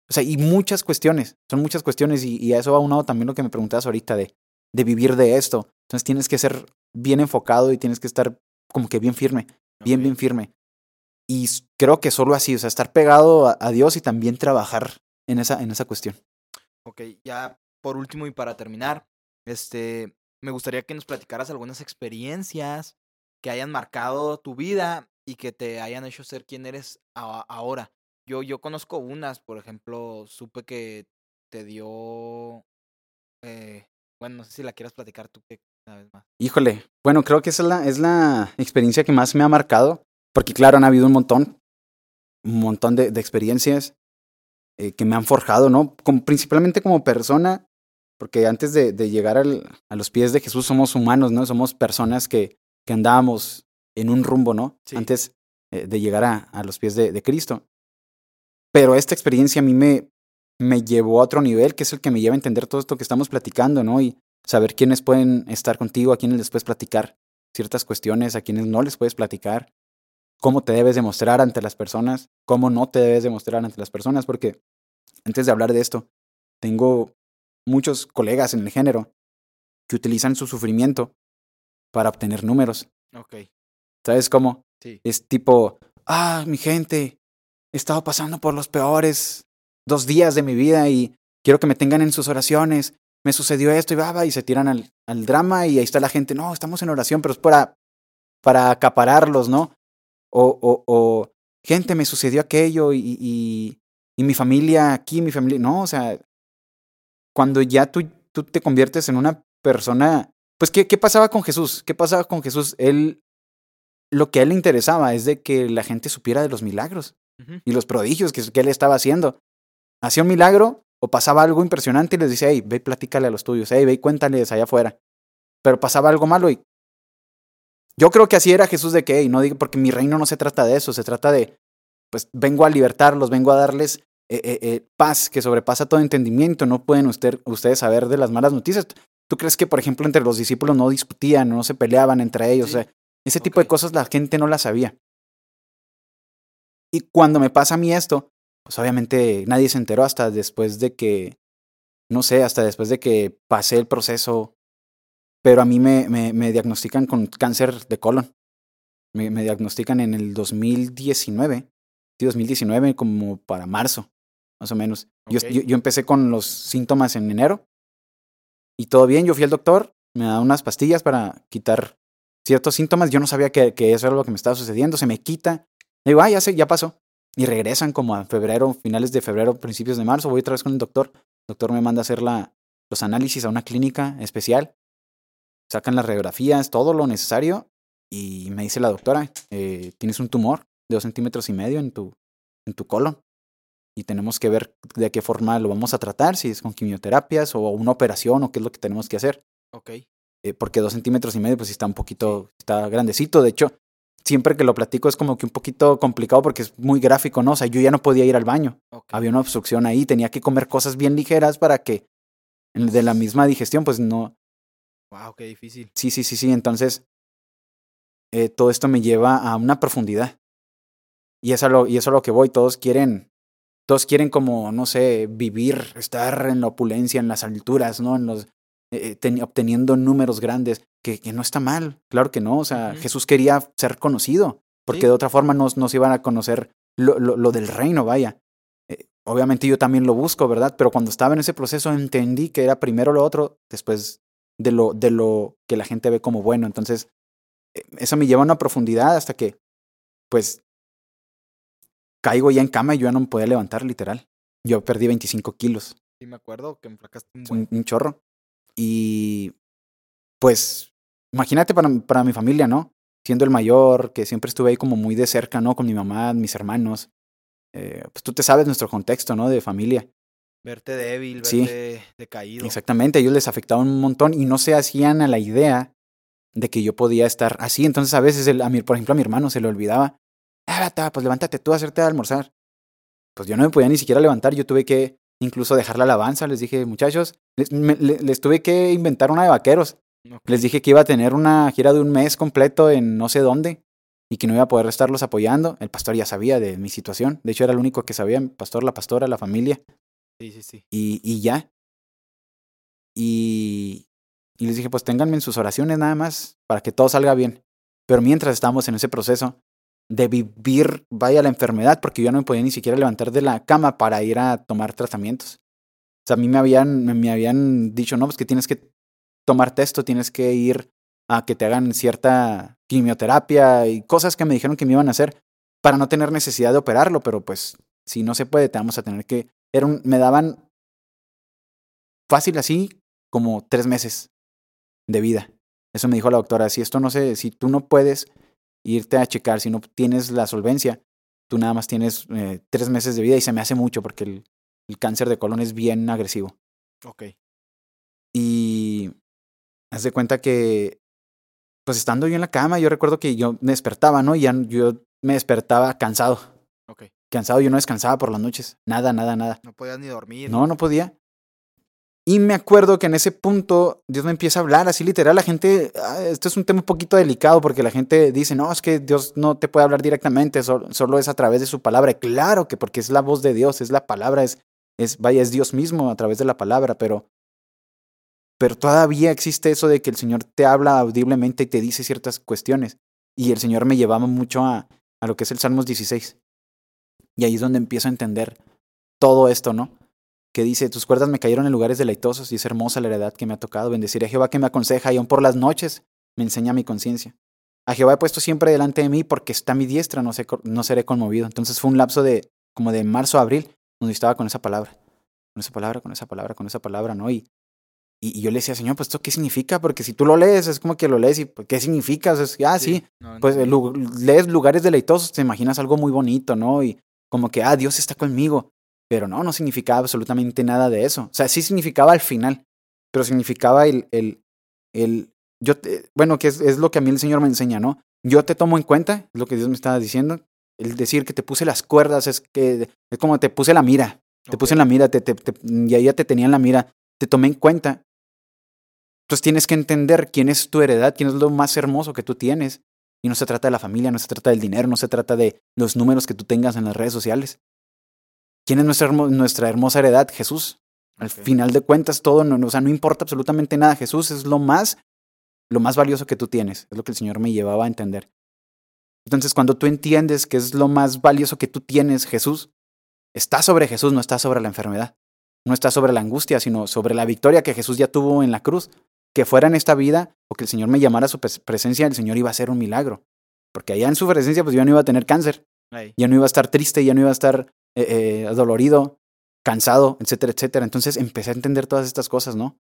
Speaker 3: o sea, y muchas cuestiones, son muchas cuestiones y, y a eso va unado también lo que me preguntabas ahorita de, de vivir de esto. Entonces tienes que ser bien enfocado y tienes que estar como que bien firme, bien, bien firme. Y creo que solo así, o sea, estar pegado a, a Dios y también trabajar en esa, en esa cuestión.
Speaker 1: Ok, ya por último y para terminar, este, me gustaría que nos platicaras algunas experiencias que hayan marcado tu vida y que te hayan hecho ser quien eres a- ahora. Yo, yo conozco unas, por ejemplo, supe que te dio... Eh, bueno, no sé si la quieras platicar tú una vez más.
Speaker 3: Híjole, bueno, creo que esa es la, es la experiencia que más me ha marcado, porque claro, han habido un montón, un montón de, de experiencias eh, que me han forjado, ¿no? Como, principalmente como persona, porque antes de, de llegar al, a los pies de Jesús somos humanos, ¿no? Somos personas que, que andábamos en un rumbo, ¿no?
Speaker 1: Sí.
Speaker 3: Antes eh, de llegar a, a los pies de, de Cristo. Pero esta experiencia a mí me, me llevó a otro nivel, que es el que me lleva a entender todo esto que estamos platicando, ¿no? Y saber quiénes pueden estar contigo, a quiénes les puedes platicar ciertas cuestiones, a quienes no les puedes platicar, cómo te debes demostrar ante las personas, cómo no te debes demostrar ante las personas, porque antes de hablar de esto, tengo muchos colegas en el género que utilizan su sufrimiento para obtener números.
Speaker 1: Ok,
Speaker 3: ¿Sabes cómo?
Speaker 1: sí.
Speaker 3: Es tipo, ah, mi gente, he estado pasando por los peores dos días de mi vida y quiero que me tengan en sus oraciones. Me sucedió esto y va, va, y se tiran al, al drama y ahí está la gente, no, estamos en oración, pero es para, para acapararlos, ¿no? O, o, o, gente, me sucedió aquello y, y, y mi familia aquí, mi familia, no, o sea, cuando ya tú, tú te conviertes en una persona, pues, ¿qué, ¿qué pasaba con Jesús? ¿Qué pasaba con Jesús? Él, lo que a él le interesaba es de que la gente supiera de los milagros y los prodigios que, que él estaba haciendo. Hacía un milagro o pasaba algo impresionante y les decía, hey, ve y platícale a los tuyos, hey, ve y cuéntales allá afuera. Pero pasaba algo malo y yo creo que así era Jesús de que, hey, no digo, porque mi reino no se trata de eso, se trata de, pues vengo a libertarlos, vengo a darles eh, eh, eh, paz que sobrepasa todo entendimiento, no pueden usted, ustedes saber de las malas noticias. ¿Tú crees que, por ejemplo, entre los discípulos no discutían, no se peleaban entre ellos?
Speaker 1: Sí.
Speaker 3: O sea, ese tipo de cosas la gente no las sabía. Y cuando me pasa a mí esto, pues obviamente nadie se enteró hasta después de que, no sé, hasta después de que pasé el proceso. Pero a mí me, me, me diagnostican con cáncer de colon. Me, me diagnostican en el 2019. Sí, 2019, como para marzo, más o menos. Yo, yo empecé con los síntomas en enero. Y todo bien, yo fui al doctor, me da unas pastillas para quitar ciertos síntomas. Yo no sabía que, que eso era lo que me estaba sucediendo. Se me quita. Digo, ah, ya sé, ya pasó. Y regresan como a febrero, finales de febrero, principios de marzo. Voy otra vez con el doctor. El doctor me manda a hacer la, los análisis a una clínica especial. Sacan las radiografías, todo lo necesario. Y me dice la doctora, eh, tienes un tumor de dos centímetros y medio en tu, en tu colon. Y tenemos que ver de qué forma lo vamos a tratar, si es con quimioterapias o una operación o qué es lo que tenemos que hacer
Speaker 1: Ok.
Speaker 3: eh, porque dos centímetros y medio pues está un poquito, está grandecito. De hecho, siempre que lo platico es como que un poquito complicado porque es muy gráfico, ¿no? O sea, yo ya no podía ir al baño. Había una obstrucción ahí, tenía que comer cosas bien ligeras para que en- de la misma digestión, pues no.
Speaker 1: Wow, qué difícil.
Speaker 3: Sí, sí, sí, sí. Entonces, eh, todo esto me lleva a una profundidad. Y eso, lo, y eso a lo que voy. Todos quieren, todos quieren como, no sé, vivir, estar en la opulencia, en las alturas, ¿no? En los, eh, ten- obteniendo números grandes, que, que no está mal, claro que no. O sea. Jesús quería ser conocido, porque
Speaker 1: Sí.
Speaker 3: de otra forma no, no se iban a conocer lo, lo, lo del reino, vaya. Eh, obviamente yo también lo busco, ¿verdad? Pero cuando estaba en ese proceso entendí que era primero lo otro, después de lo, de lo que la gente ve como bueno. Entonces, eh, eso me lleva a una profundidad hasta que, pues, caigo ya en cama y yo ya no me podía levantar, literal. Yo perdí 25 kilos,
Speaker 1: Sí, me acuerdo que me flacaste un
Speaker 3: es
Speaker 1: buen.
Speaker 3: un, un chorro. Y, pues, imagínate para, para mi familia, ¿no? Siendo el mayor, que siempre estuve ahí como muy de cerca, ¿no? Con mi mamá, mis hermanos. Eh, pues tú te sabes nuestro contexto, ¿no? De familia.
Speaker 1: Verte débil,
Speaker 3: Sí.
Speaker 1: verte decaído.
Speaker 3: Exactamente, a ellos les afectaba un montón y no se hacían a la idea de que yo podía estar así. Entonces a veces, el- a mi, por ejemplo, a mi hermano se le olvidaba, ah, pues levántate tú a hacerte almorzar. Pues yo no me podía ni siquiera levantar, yo tuve que incluso dejar la alabanza, les dije, muchachos, les, me- les tuve que inventar una de vaqueros. Les dije que iba a tener una gira de un mes completo en no sé dónde y que no iba a poder estarlos apoyando. El pastor ya sabía de mi situación, de hecho era el único que sabía, el pastor, la pastora, la familia
Speaker 1: Sí, sí, sí.
Speaker 3: y, y ya. Y, y les dije, pues ténganme en sus oraciones nada más para que todo salga bien. Pero mientras estábamos en ese proceso de vivir, vaya la enfermedad, porque yo no me podía ni siquiera levantar de la cama para ir a tomar tratamientos. O sea, a mí me habían, me, habían dicho, no, pues que tienes que tomarte esto, tienes que ir a que te hagan cierta quimioterapia y cosas que me dijeron que me iban a hacer para no tener necesidad de operarlo, pero pues si no se puede, te vamos a tener que... Era me daban fácil así como tres meses de vida. Eso me dijo la doctora. Si esto no sé, si tú no puedes irte a checar, si no tienes la solvencia, tú nada más tienes eh, tres meses de vida y se me hace mucho porque el, el cáncer de colon es bien agresivo.
Speaker 1: Ok.
Speaker 3: Y haz de cuenta que, pues estando yo en la cama, yo recuerdo que yo me despertaba, ¿no? Y ya yo me despertaba cansado.
Speaker 1: Ok.
Speaker 3: Cansado, yo no descansaba por las noches. Nada, nada, nada.
Speaker 1: No podías ni dormir.
Speaker 3: No, no podía. Y me acuerdo que en ese punto Dios me empieza a hablar, así literal, la gente, ah, esto es un tema un poquito delicado porque la gente dice, no, es que Dios no te puede hablar directamente, solo, es a través de su palabra. Claro que porque es la voz de Dios, es la palabra, es, es, vaya, es Dios mismo a través de la palabra, pero, pero todavía existe eso de que el Señor te habla audiblemente y te dice ciertas cuestiones. Y el Señor me llevaba mucho a, a lo que es el Salmos 16. Y ahí es donde empiezo a entender todo esto, ¿no? Que dice, tus cuerdas me cayeron en lugares deleitosos y es hermosa la heredad que me ha tocado. Bendeciré a Jehová que me aconseja y aún por las noches me enseña mi conciencia. A Jehová he puesto siempre delante de mí porque está a mi diestra, no, sé, no seré conmovido. Entonces fue un lapso de como de marzo a abril donde estaba con esa palabra, con esa palabra, con esa palabra, con esa palabra, ¿no? Y, y, yo le decía, Señor, pues esto qué significa? Porque si tú lo lees, es como que lo lees y pues, ¿qué significa? O sea, es, ah, sí,
Speaker 1: no,
Speaker 3: pues
Speaker 1: no.
Speaker 3: lu- lees lugares deleitosos, te imaginas algo muy bonito, ¿no? Y como que, ah, Dios está conmigo. Pero no, no significaba absolutamente nada de eso. O sea, sí significaba al final, pero significaba el, el, el yo te- bueno, que es, es lo que a mí el Señor me enseña, ¿no? Yo te tomo en cuenta, es lo que Dios me estaba diciendo. El decir que te puse las cuerdas es que es como te puse la mira, te puse en la mira, te, te, te- y ahí ya te tenía en la mira, te tomé en cuenta. Entonces tienes que entender quién es tu heredad, quién es lo más hermoso que tú tienes. Y no se trata de la familia, no se trata del dinero, no se trata de los números que tú tengas en las redes sociales. ¿Quién es nuestra, hermo- nuestra hermosa heredad? Jesús. Al final de cuentas, todo, no, o sea, no importa absolutamente nada. Jesús es lo más, lo más valioso que tú tienes. Es lo que el Señor me llevaba a entender. Entonces, cuando tú entiendes que es lo más valioso que tú tienes, Jesús, está sobre Jesús, no está sobre la enfermedad. No está sobre la angustia, sino sobre la victoria que Jesús ya tuvo en la cruz. Que fuera en esta vida o que el Señor me llamara a su pres- presencia, el Señor iba a hacer un milagro. Porque allá en su presencia, pues yo no iba a tener cáncer,
Speaker 1: Ahí.
Speaker 3: ya no iba a estar triste, ya no iba a estar eh, eh, dolorido, cansado, etcétera, etcétera. Entonces empecé a entender todas estas cosas, ¿no?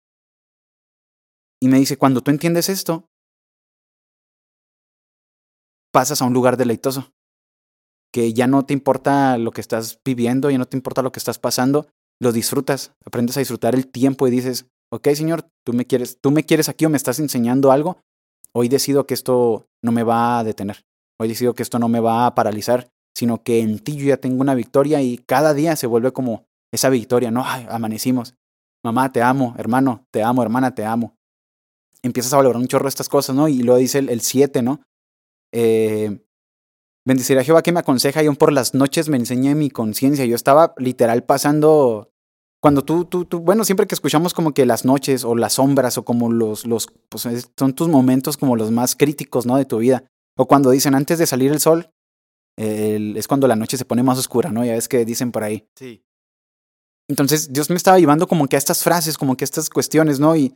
Speaker 3: Y me dice, cuando tú entiendes esto, pasas a un lugar deleitoso, que ya no te importa lo que estás viviendo, ya no te importa lo que estás pasando, lo disfrutas, aprendes a disfrutar el tiempo y dices, ok, Señor, tú me quieres, tú me quieres aquí o me estás enseñando algo, hoy decido que esto no me va a detener, hoy decido que esto no me va a paralizar, sino que en ti yo ya tengo una victoria y cada día se vuelve como esa victoria, ¿no? Ay, amanecimos. Mamá, te amo, hermano, te amo, hermana, te amo. Empiezas a valorar un chorro estas cosas, ¿no? Y luego dice el 7, ¿no? Eh, a Jehová que me aconseja y aún por las noches me enseña mi conciencia. Yo estaba literal pasando. Cuando tú, tú, tú, bueno, siempre que escuchamos como que las noches o las sombras o como los, los, pues es- son tus momentos como los más críticos, ¿no? De tu vida. O cuando dicen antes de salir el sol, el- es cuando la noche se pone más oscura, ¿no? Ya ves que dicen por ahí.
Speaker 1: Sí.
Speaker 3: Entonces Dios me estaba llevando como que a estas frases, como que a estas cuestiones, ¿no? Y,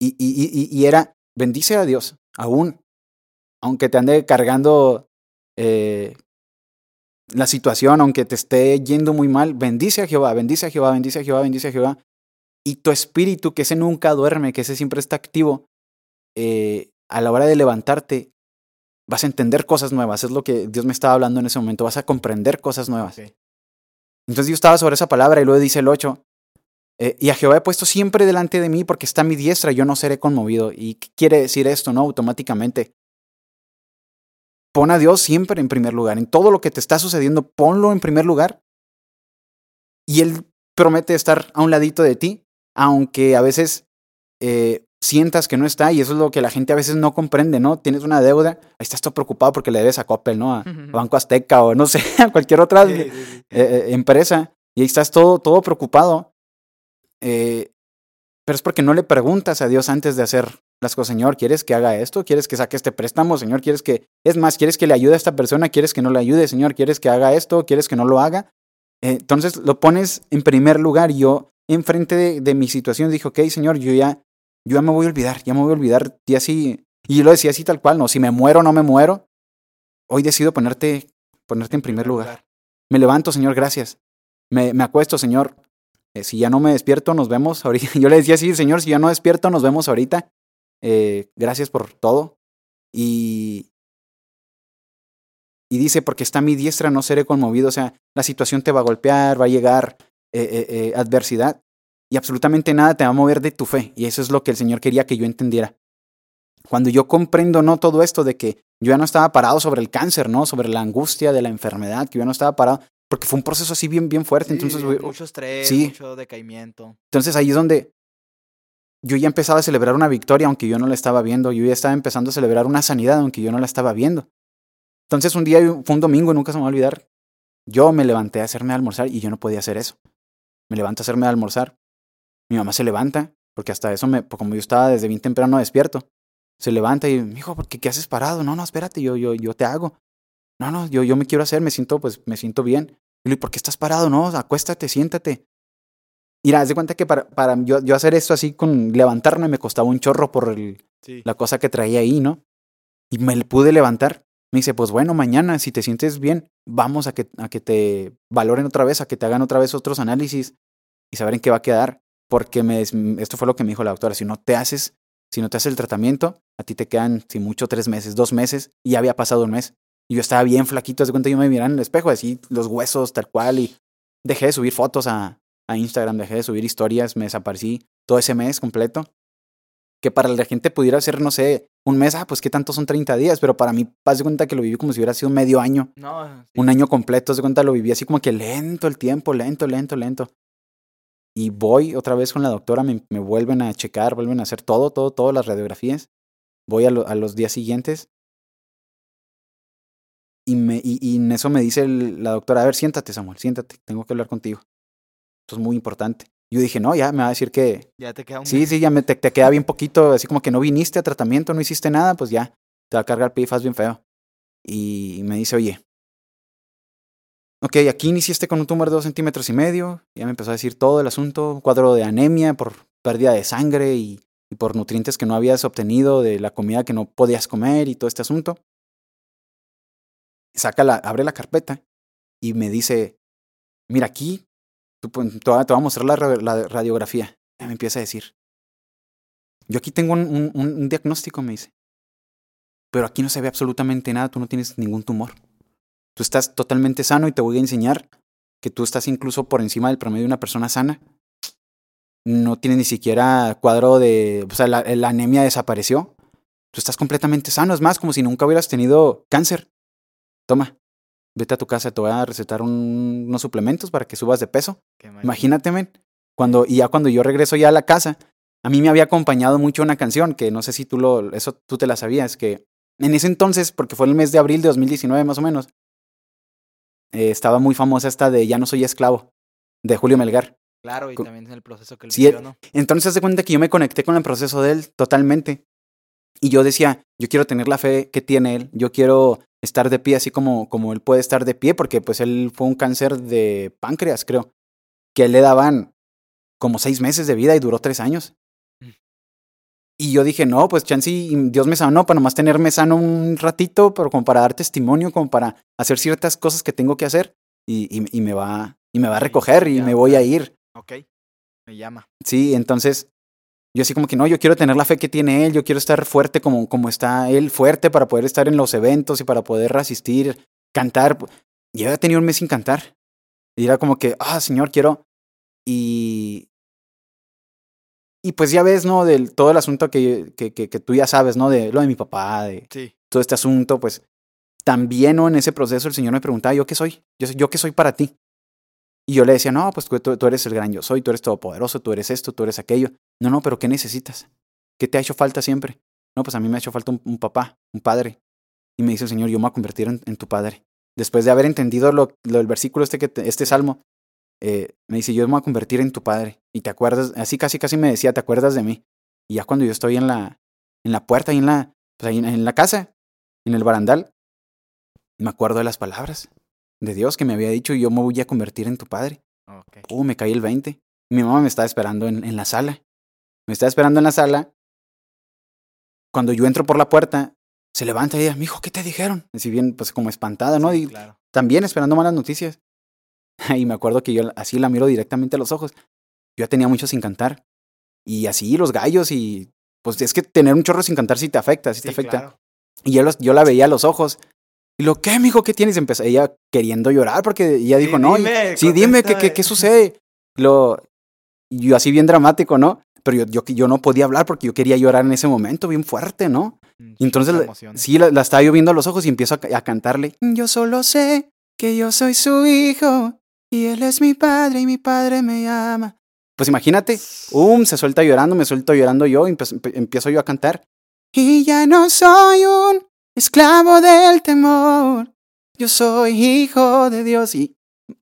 Speaker 3: y, y, y, y era, bendice a Dios, aún, aunque te ande cargando eh, la situación, aunque te esté yendo muy mal, bendice a Jehová, bendice a Jehová, bendice a Jehová, bendice a Jehová. Y tu espíritu, que ese nunca duerme, que ese siempre está activo, eh, a la hora de levantarte, vas a entender cosas nuevas. Es lo que Dios me estaba hablando en ese momento, vas a comprender cosas nuevas. Entonces yo estaba sobre esa palabra y luego dice el 8. eh, y a Jehová he puesto siempre delante de mí porque está a mi diestra, yo no seré conmovido. ¿Y qué quiere decir esto, no? Automáticamente. Pon a Dios siempre en primer lugar. En todo lo que te está sucediendo, ponlo en primer lugar. Y Él promete estar a un ladito de ti, aunque a veces eh, sientas que no está, y eso es lo que la gente a veces no comprende, ¿no? Tienes una deuda, ahí estás todo preocupado porque le debes a Coppel, ¿no? A, Banco Azteca o no sé, a cualquier otra
Speaker 1: Sí, sí, sí.
Speaker 3: eh, eh, empresa y ahí estás todo, todo preocupado. eh, pero es porque no le preguntas a Dios antes de hacer las cosas, Señor, ¿quieres que haga esto? ¿Quieres que saque este préstamo? Señor, ¿quieres que... Es más, ¿quieres que le ayude a esta persona? ¿Quieres que no le ayude? Señor, ¿quieres que haga esto? ¿Quieres que no lo haga? Eh, entonces lo pones en primer lugar. Yo, enfrente de, de mi situación, dije, ok, Señor, yo ya, yo ya me voy a olvidar, ya me voy a olvidar. Y así, y yo lo decía así tal cual, no, si me muero o no me muero, hoy decido ponerte, ponerte en primer lugar. Me levanto, Señor, gracias. Me, me acuesto, Señor. eh, si ya no me despierto, nos vemos ahorita. Yo le decía, sí, señor, si ya no despierto, nos vemos ahorita. Eh, gracias por todo. Y, y dice, porque está mi diestra, no seré conmovido. O sea, la situación te va a golpear, va a llegar eh, adversidad y absolutamente nada te va a mover de tu fe. Y eso es lo que el Señor quería que yo entendiera. Cuando yo comprendo, ¿no? Todo esto de que yo ya no estaba parado sobre el cáncer, ¿no? Sobre la angustia de la enfermedad, que yo no estaba parado, porque fue un proceso así bien, bien fuerte. entonces,
Speaker 1: mucho estrés, mucho decaimiento.
Speaker 3: Entonces ahí es donde yo ya empezaba a celebrar una victoria, aunque yo no la estaba viendo. Yo ya estaba empezando a celebrar una sanidad, aunque yo no la estaba viendo. Entonces un día, fue un domingo, nunca se me va a olvidar. Yo me levanté a hacerme almorzar y yo no podía hacer eso. Me levanto a hacerme almorzar. Mi mamá se levanta, porque hasta eso, me, como yo estaba desde bien temprano despierto, se levanta y, hijo, ¿por qué, qué haces parado? No, no, espérate, yo, yo, yo te hago. No, no, yo, yo me quiero hacer, me siento, pues, me siento bien. Y le ¿por qué estás parado? No, acuéstate, siéntate. Mira, haz de cuenta que para, para yo, yo, hacer esto así con levantarme me costaba un chorro por el, la cosa que traía ahí, ¿no? Y me pude levantar. Me dice, pues bueno, mañana, si te sientes bien, vamos a que, a que te valoren otra vez, a que te hagan otra vez otros análisis y saber en qué va a quedar. Porque me, esto fue lo que me dijo la doctora, si no te haces, si no te haces el tratamiento, a ti te quedan, si mucho, tres meses, dos meses, y ya había pasado un mes. Y yo estaba bien flaquito, de cuenta yo me miraba en el espejo, así los huesos tal cual, y dejé de subir fotos a, a Instagram, dejé de subir historias, me desaparecí todo ese mes completo. Que para la gente pudiera ser, no sé, un mes, ah, pues qué tanto son 30 días, pero para mí, haz de cuenta que lo viví como si hubiera sido medio año.
Speaker 1: No,
Speaker 3: Un año completo, haz de cuenta lo viví así como que lento el tiempo, lento, lento, lento. Y voy otra vez con la doctora, me, me vuelven a checar, vuelven a hacer todo, todo, todas las radiografías. Voy a, a los días siguientes y, me, y, en eso me dice la doctora, a ver, siéntate Samuel, siéntate, tengo que hablar contigo. Esto es muy importante. Yo dije, no, ya me va a decir que...
Speaker 1: Ya te queda un...
Speaker 3: Sí, sí, ya me, te, queda bien poquito, así como que no viniste a tratamiento, no hiciste nada, pues ya, te va a cargar PIFAS bien feo. Y me dice, oye, ok, aquí iniciaste con un tumor de dos centímetros y medio, ya me empezó a decir todo el asunto, cuadro de anemia por pérdida de sangre y, por nutrientes que no habías obtenido de la comida que no podías comer y todo este asunto saca la, abre la carpeta y me dice, mira aquí, te, voy a mostrar la, la radiografía. Y me empieza a decir, yo aquí tengo un, un, un, diagnóstico, me dice, pero aquí no se ve absolutamente nada, tú no tienes ningún tumor. Tú estás totalmente sano y te voy a enseñar que tú estás incluso por encima del promedio de una persona sana. No tienes ni siquiera cuadro de, o sea, la, la anemia desapareció. Tú estás completamente sano, es más, como si nunca hubieras tenido cáncer toma, vete a tu casa, te voy a recetar unos suplementos para que subas de peso. Imagínate, men. Cuando, y ya cuando yo regreso ya a la casa, a mí me había acompañado mucho una canción que no sé si tú lo, eso tú te la sabías, que en ese entonces, porque fue el mes de abril de 2019 más o menos, eh, estaba muy famosa esta de Ya no soy esclavo, de Julio Melgar.
Speaker 1: Claro, y también en el proceso que él sí, ¿no?
Speaker 3: Entonces se cuenta que yo me conecté con el proceso de él totalmente. Y yo decía, yo quiero tener la fe que tiene él, yo quiero estar de pie así como, como él puede estar de pie, porque pues él fue un cáncer de páncreas, creo, que le daban como seis meses de vida y duró tres años. Y yo dije, no, pues Chansi, Dios me sanó para nomás tenerme sano un ratito, pero como para dar testimonio, como para hacer ciertas cosas que tengo que hacer y, y, me, va, y me va a recoger y me voy a ir.
Speaker 1: Ok, me llama.
Speaker 3: Sí, entonces yo así como que no, yo quiero tener la fe que tiene él, yo quiero estar fuerte como, como está él, fuerte para poder estar en los eventos y para poder asistir, cantar. Y había tenido un mes sin cantar. Y era como que, ah, Señor, quiero. Y. Y pues ya ves, ¿no? Del todo el asunto que, que, que, tú ya sabes, ¿no? De lo de mi papá, de todo este asunto, pues también, ¿no? En ese proceso el Señor me preguntaba, ¿yo qué soy? Yo, yo qué soy para ti. Y yo le decía, no, pues tú, tú, eres el gran yo soy, tú eres todopoderoso, tú eres esto, tú eres aquello. No, no, pero ¿qué necesitas? ¿Qué te ha hecho falta siempre? No, pues a mí me ha hecho falta un, papá, un padre. Y me dice el Señor, yo me voy a convertir en, tu padre. Después de haber entendido lo, lo del versículo este, que este salmo, eh, me dice, yo me voy a convertir en tu padre. Y te acuerdas, así casi casi me decía, ¿te acuerdas de mí? Y ya cuando yo estoy en la, en la puerta, y en la, pues ahí en la casa, en el barandal, me acuerdo de las palabras de Dios que me había dicho, yo me voy a convertir en tu padre. Okay. Uh, me caí el 20. Mi mamá me estaba esperando en, en la sala. Me estaba esperando en la sala. Cuando yo entro por la puerta, se levanta y dice, hijo, ¿qué te dijeron? Así bien, pues como espantada, ¿no? y también esperando malas noticias. Y me acuerdo que yo así la miro directamente a los ojos. yo ya tenía mucho sin cantar. Y así los gallos y pues es que tener un chorro sin cantar sí te afecta, sí, te afecta. Y yo, los, yo la veía a los ojos. Y lo, ¿qué, mijo? ¿Qué tienes? Empezó ella queriendo llorar porque ella dijo, no, sí, dime, ¿qué, qué, qué sucede? Lo, yo así bien dramático, ¿no? Pero yo, yo, yo no podía hablar porque yo quería llorar en ese momento, bien fuerte, ¿no? Mm, y entonces, sí, la, estaba yo viendo a los ojos y empiezo a, a cantarle, yo solo sé que yo soy su hijo y él es mi padre y mi padre me ama. Pues imagínate, um, se suelta llorando, me suelto llorando yo, y empiezo yo a cantar. Y ya no soy un esclavo del temor, yo soy hijo de Dios. Y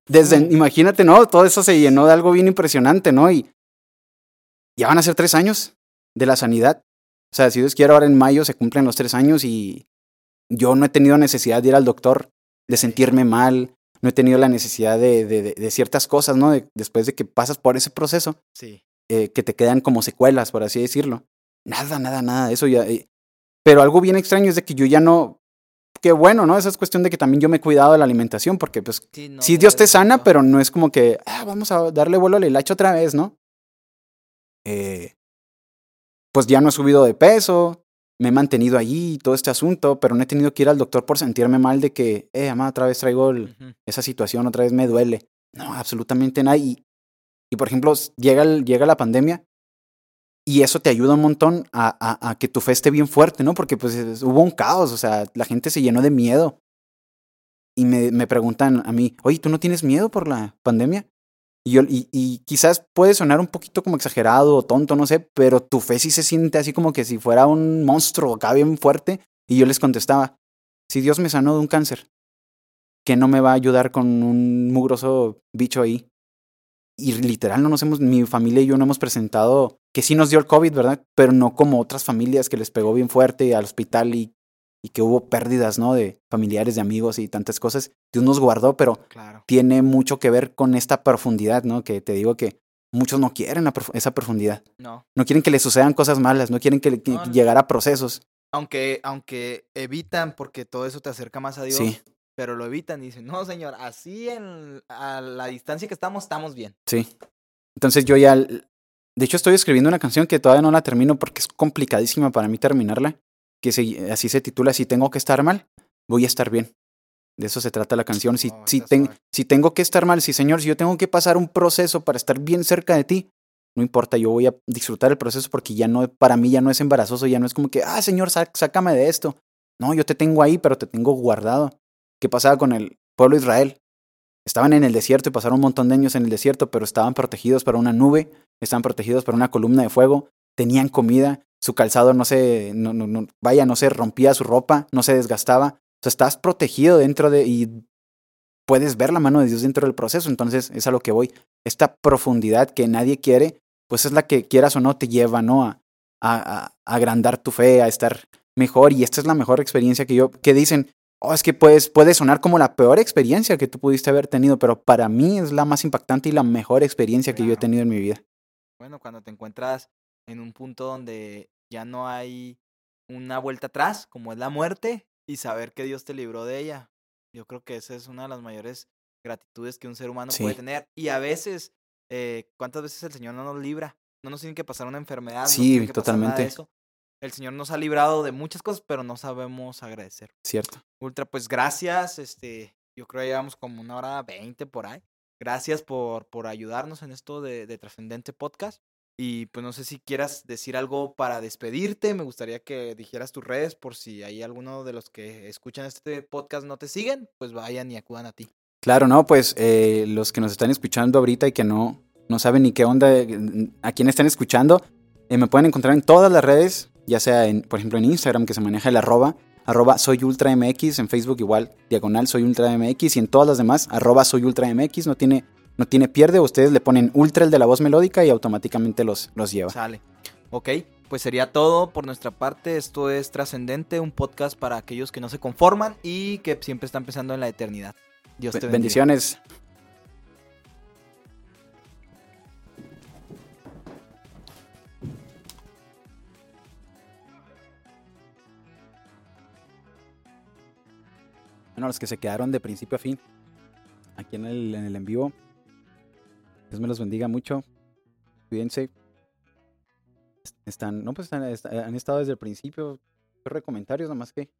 Speaker 3: desde, imagínate, ¿no? Todo eso se llenó de algo bien impresionante, ¿no? Y ya van a ser tres años de la sanidad. O sea, si Dios quiere, ahora en mayo se cumplen los tres años y yo no he tenido necesidad de ir al doctor, de sentirme mal, no he tenido la necesidad de, de, ciertas cosas, ¿no? después de que pasas por ese proceso,
Speaker 1: sí.
Speaker 3: Eh, que te quedan como secuelas, por así decirlo. Nada, nada, nada, eso ya... Eh, pero algo bien extraño es de que yo ya no... Qué bueno, ¿no? Esa es cuestión de que también yo me he cuidado de la alimentación, porque pues sí, Dios te sana, pero no es como que, ah, vamos a darle vuelo al hilacho otra vez, ¿no? Eh, pues ya no he subido de peso, me he mantenido allí y todo este asunto, pero no he tenido que ir al doctor por sentirme mal de que, eh, mamá, otra vez traigo esa situación, otra vez me duele. No, absolutamente nada. Y, y por ejemplo, llega, llega la pandemia y eso te ayuda un montón a, a, a, que tu fe esté bien fuerte, ¿no? Porque pues hubo un caos, o sea, la gente se llenó de miedo. Y me, me preguntan a mí, oye, ¿tú no tienes miedo por la pandemia? Y, yo, y, y, quizás puede sonar un poquito como exagerado o tonto, no sé, pero tu fe sí se siente así como que si fuera un monstruo acá bien fuerte. Y yo les contestaba, si Dios me sanó de un cáncer, ¿qué no me va a ayudar con un mugroso bicho ahí? Y literal no nos hemos, mi familia y yo no hemos presentado, que sí nos dio el COVID, ¿verdad? Pero no como otras familias que les pegó bien fuerte al hospital y y que hubo pérdidas, ¿no? De familiares, de amigos y tantas cosas. Dios nos guardó, pero tiene mucho que ver con esta profundidad, ¿no? Que te digo que muchos no quieren esa profundidad.
Speaker 1: No.
Speaker 3: No quieren que le sucedan cosas malas, no quieren que, llegar a procesos.
Speaker 1: Aunque, aunque evitan, porque todo eso te acerca más a Dios.
Speaker 3: Sí.
Speaker 1: Pero lo evitan y dicen, no, señor, así en, a la distancia que estamos, estamos bien.
Speaker 3: Sí. Entonces yo ya, de hecho estoy escribiendo una canción que todavía no la termino porque es complicadísima para mí terminarla que así se titula, Si tengo que estar mal, voy a estar bien. De eso se trata la canción. Si, si, si tengo que estar mal, si Señor, si yo tengo que pasar un proceso para estar bien cerca de ti, no importa, yo voy a disfrutar el proceso porque ya no, para mí ya no es embarazoso, ya no es como que, ah, Señor, sácame de esto. No, yo te tengo ahí, pero te tengo guardado. ¿Qué pasaba con el pueblo de Israel? Estaban en el desierto y pasaron un montón de años en el desierto, pero estaban protegidos para una nube, estaban protegidos para una columna de fuego, tenían comida, su calzado no se, no, no, vaya, no se rompía su ropa, no se desgastaba. O sea, estás protegido dentro de, y puedes ver la mano de Dios dentro del proceso. Entonces, es a lo que voy. Esta profundidad que nadie quiere, pues es la que quieras o no te lleva, ¿no? A, a, a agrandar tu fe, a estar mejor. Y esta es la mejor experiencia que yo, que dicen, oh, es que puedes, puede sonar como la peor experiencia que tú pudiste haber tenido, pero para mí es la más impactante y la mejor experiencia que yo he tenido en mi vida.
Speaker 1: Bueno, cuando te encuentras en un punto donde ya no hay una vuelta atrás, como es la muerte, y saber que Dios te libró de ella. Yo creo que esa es una de las mayores gratitudes que un ser humano puede tener. Y a veces, eh, ¿cuántas veces el Señor no nos libra? No nos tiene que pasar una enfermedad.
Speaker 3: Sí, totalmente.
Speaker 1: eso. El Señor nos ha librado de muchas cosas, pero no sabemos agradecer.
Speaker 3: Cierto.
Speaker 1: Ultra, pues gracias. Este, yo creo que llevamos como una hora veinte por ahí. Gracias por, por ayudarnos en esto de, de Trascendente Podcast. Y pues no sé si quieras decir algo para despedirte. Me gustaría que dijeras tus redes por si hay alguno de los que escuchan este podcast no te siguen, pues vayan y acudan a ti.
Speaker 3: Claro, no, pues eh, los que nos están escuchando ahorita y que no, no saben ni qué onda, a quién están escuchando, eh, me pueden encontrar en todas las redes, ya sea en, por ejemplo en Instagram que se maneja el arroba, arroba soy ultra mx, en Facebook igual, diagonal soy ultra mx y en todas las demás, arroba soy ultra mx, no tiene no tiene pierde, ustedes le ponen ultra el de la voz melódica y automáticamente los, los lleva.
Speaker 1: Sale. Ok, pues sería todo por nuestra parte. Esto es Trascendente, un podcast para aquellos que no se conforman y que siempre están pensando en la eternidad. Dios te bendiga.
Speaker 3: Bendiciones. Bueno, los que se quedaron de principio a fin, aquí en el en, el en vivo, Dios me los bendiga mucho. cuídense. Están, no, pues han estado desde el principio. ¿Qué comentarios? Nomás que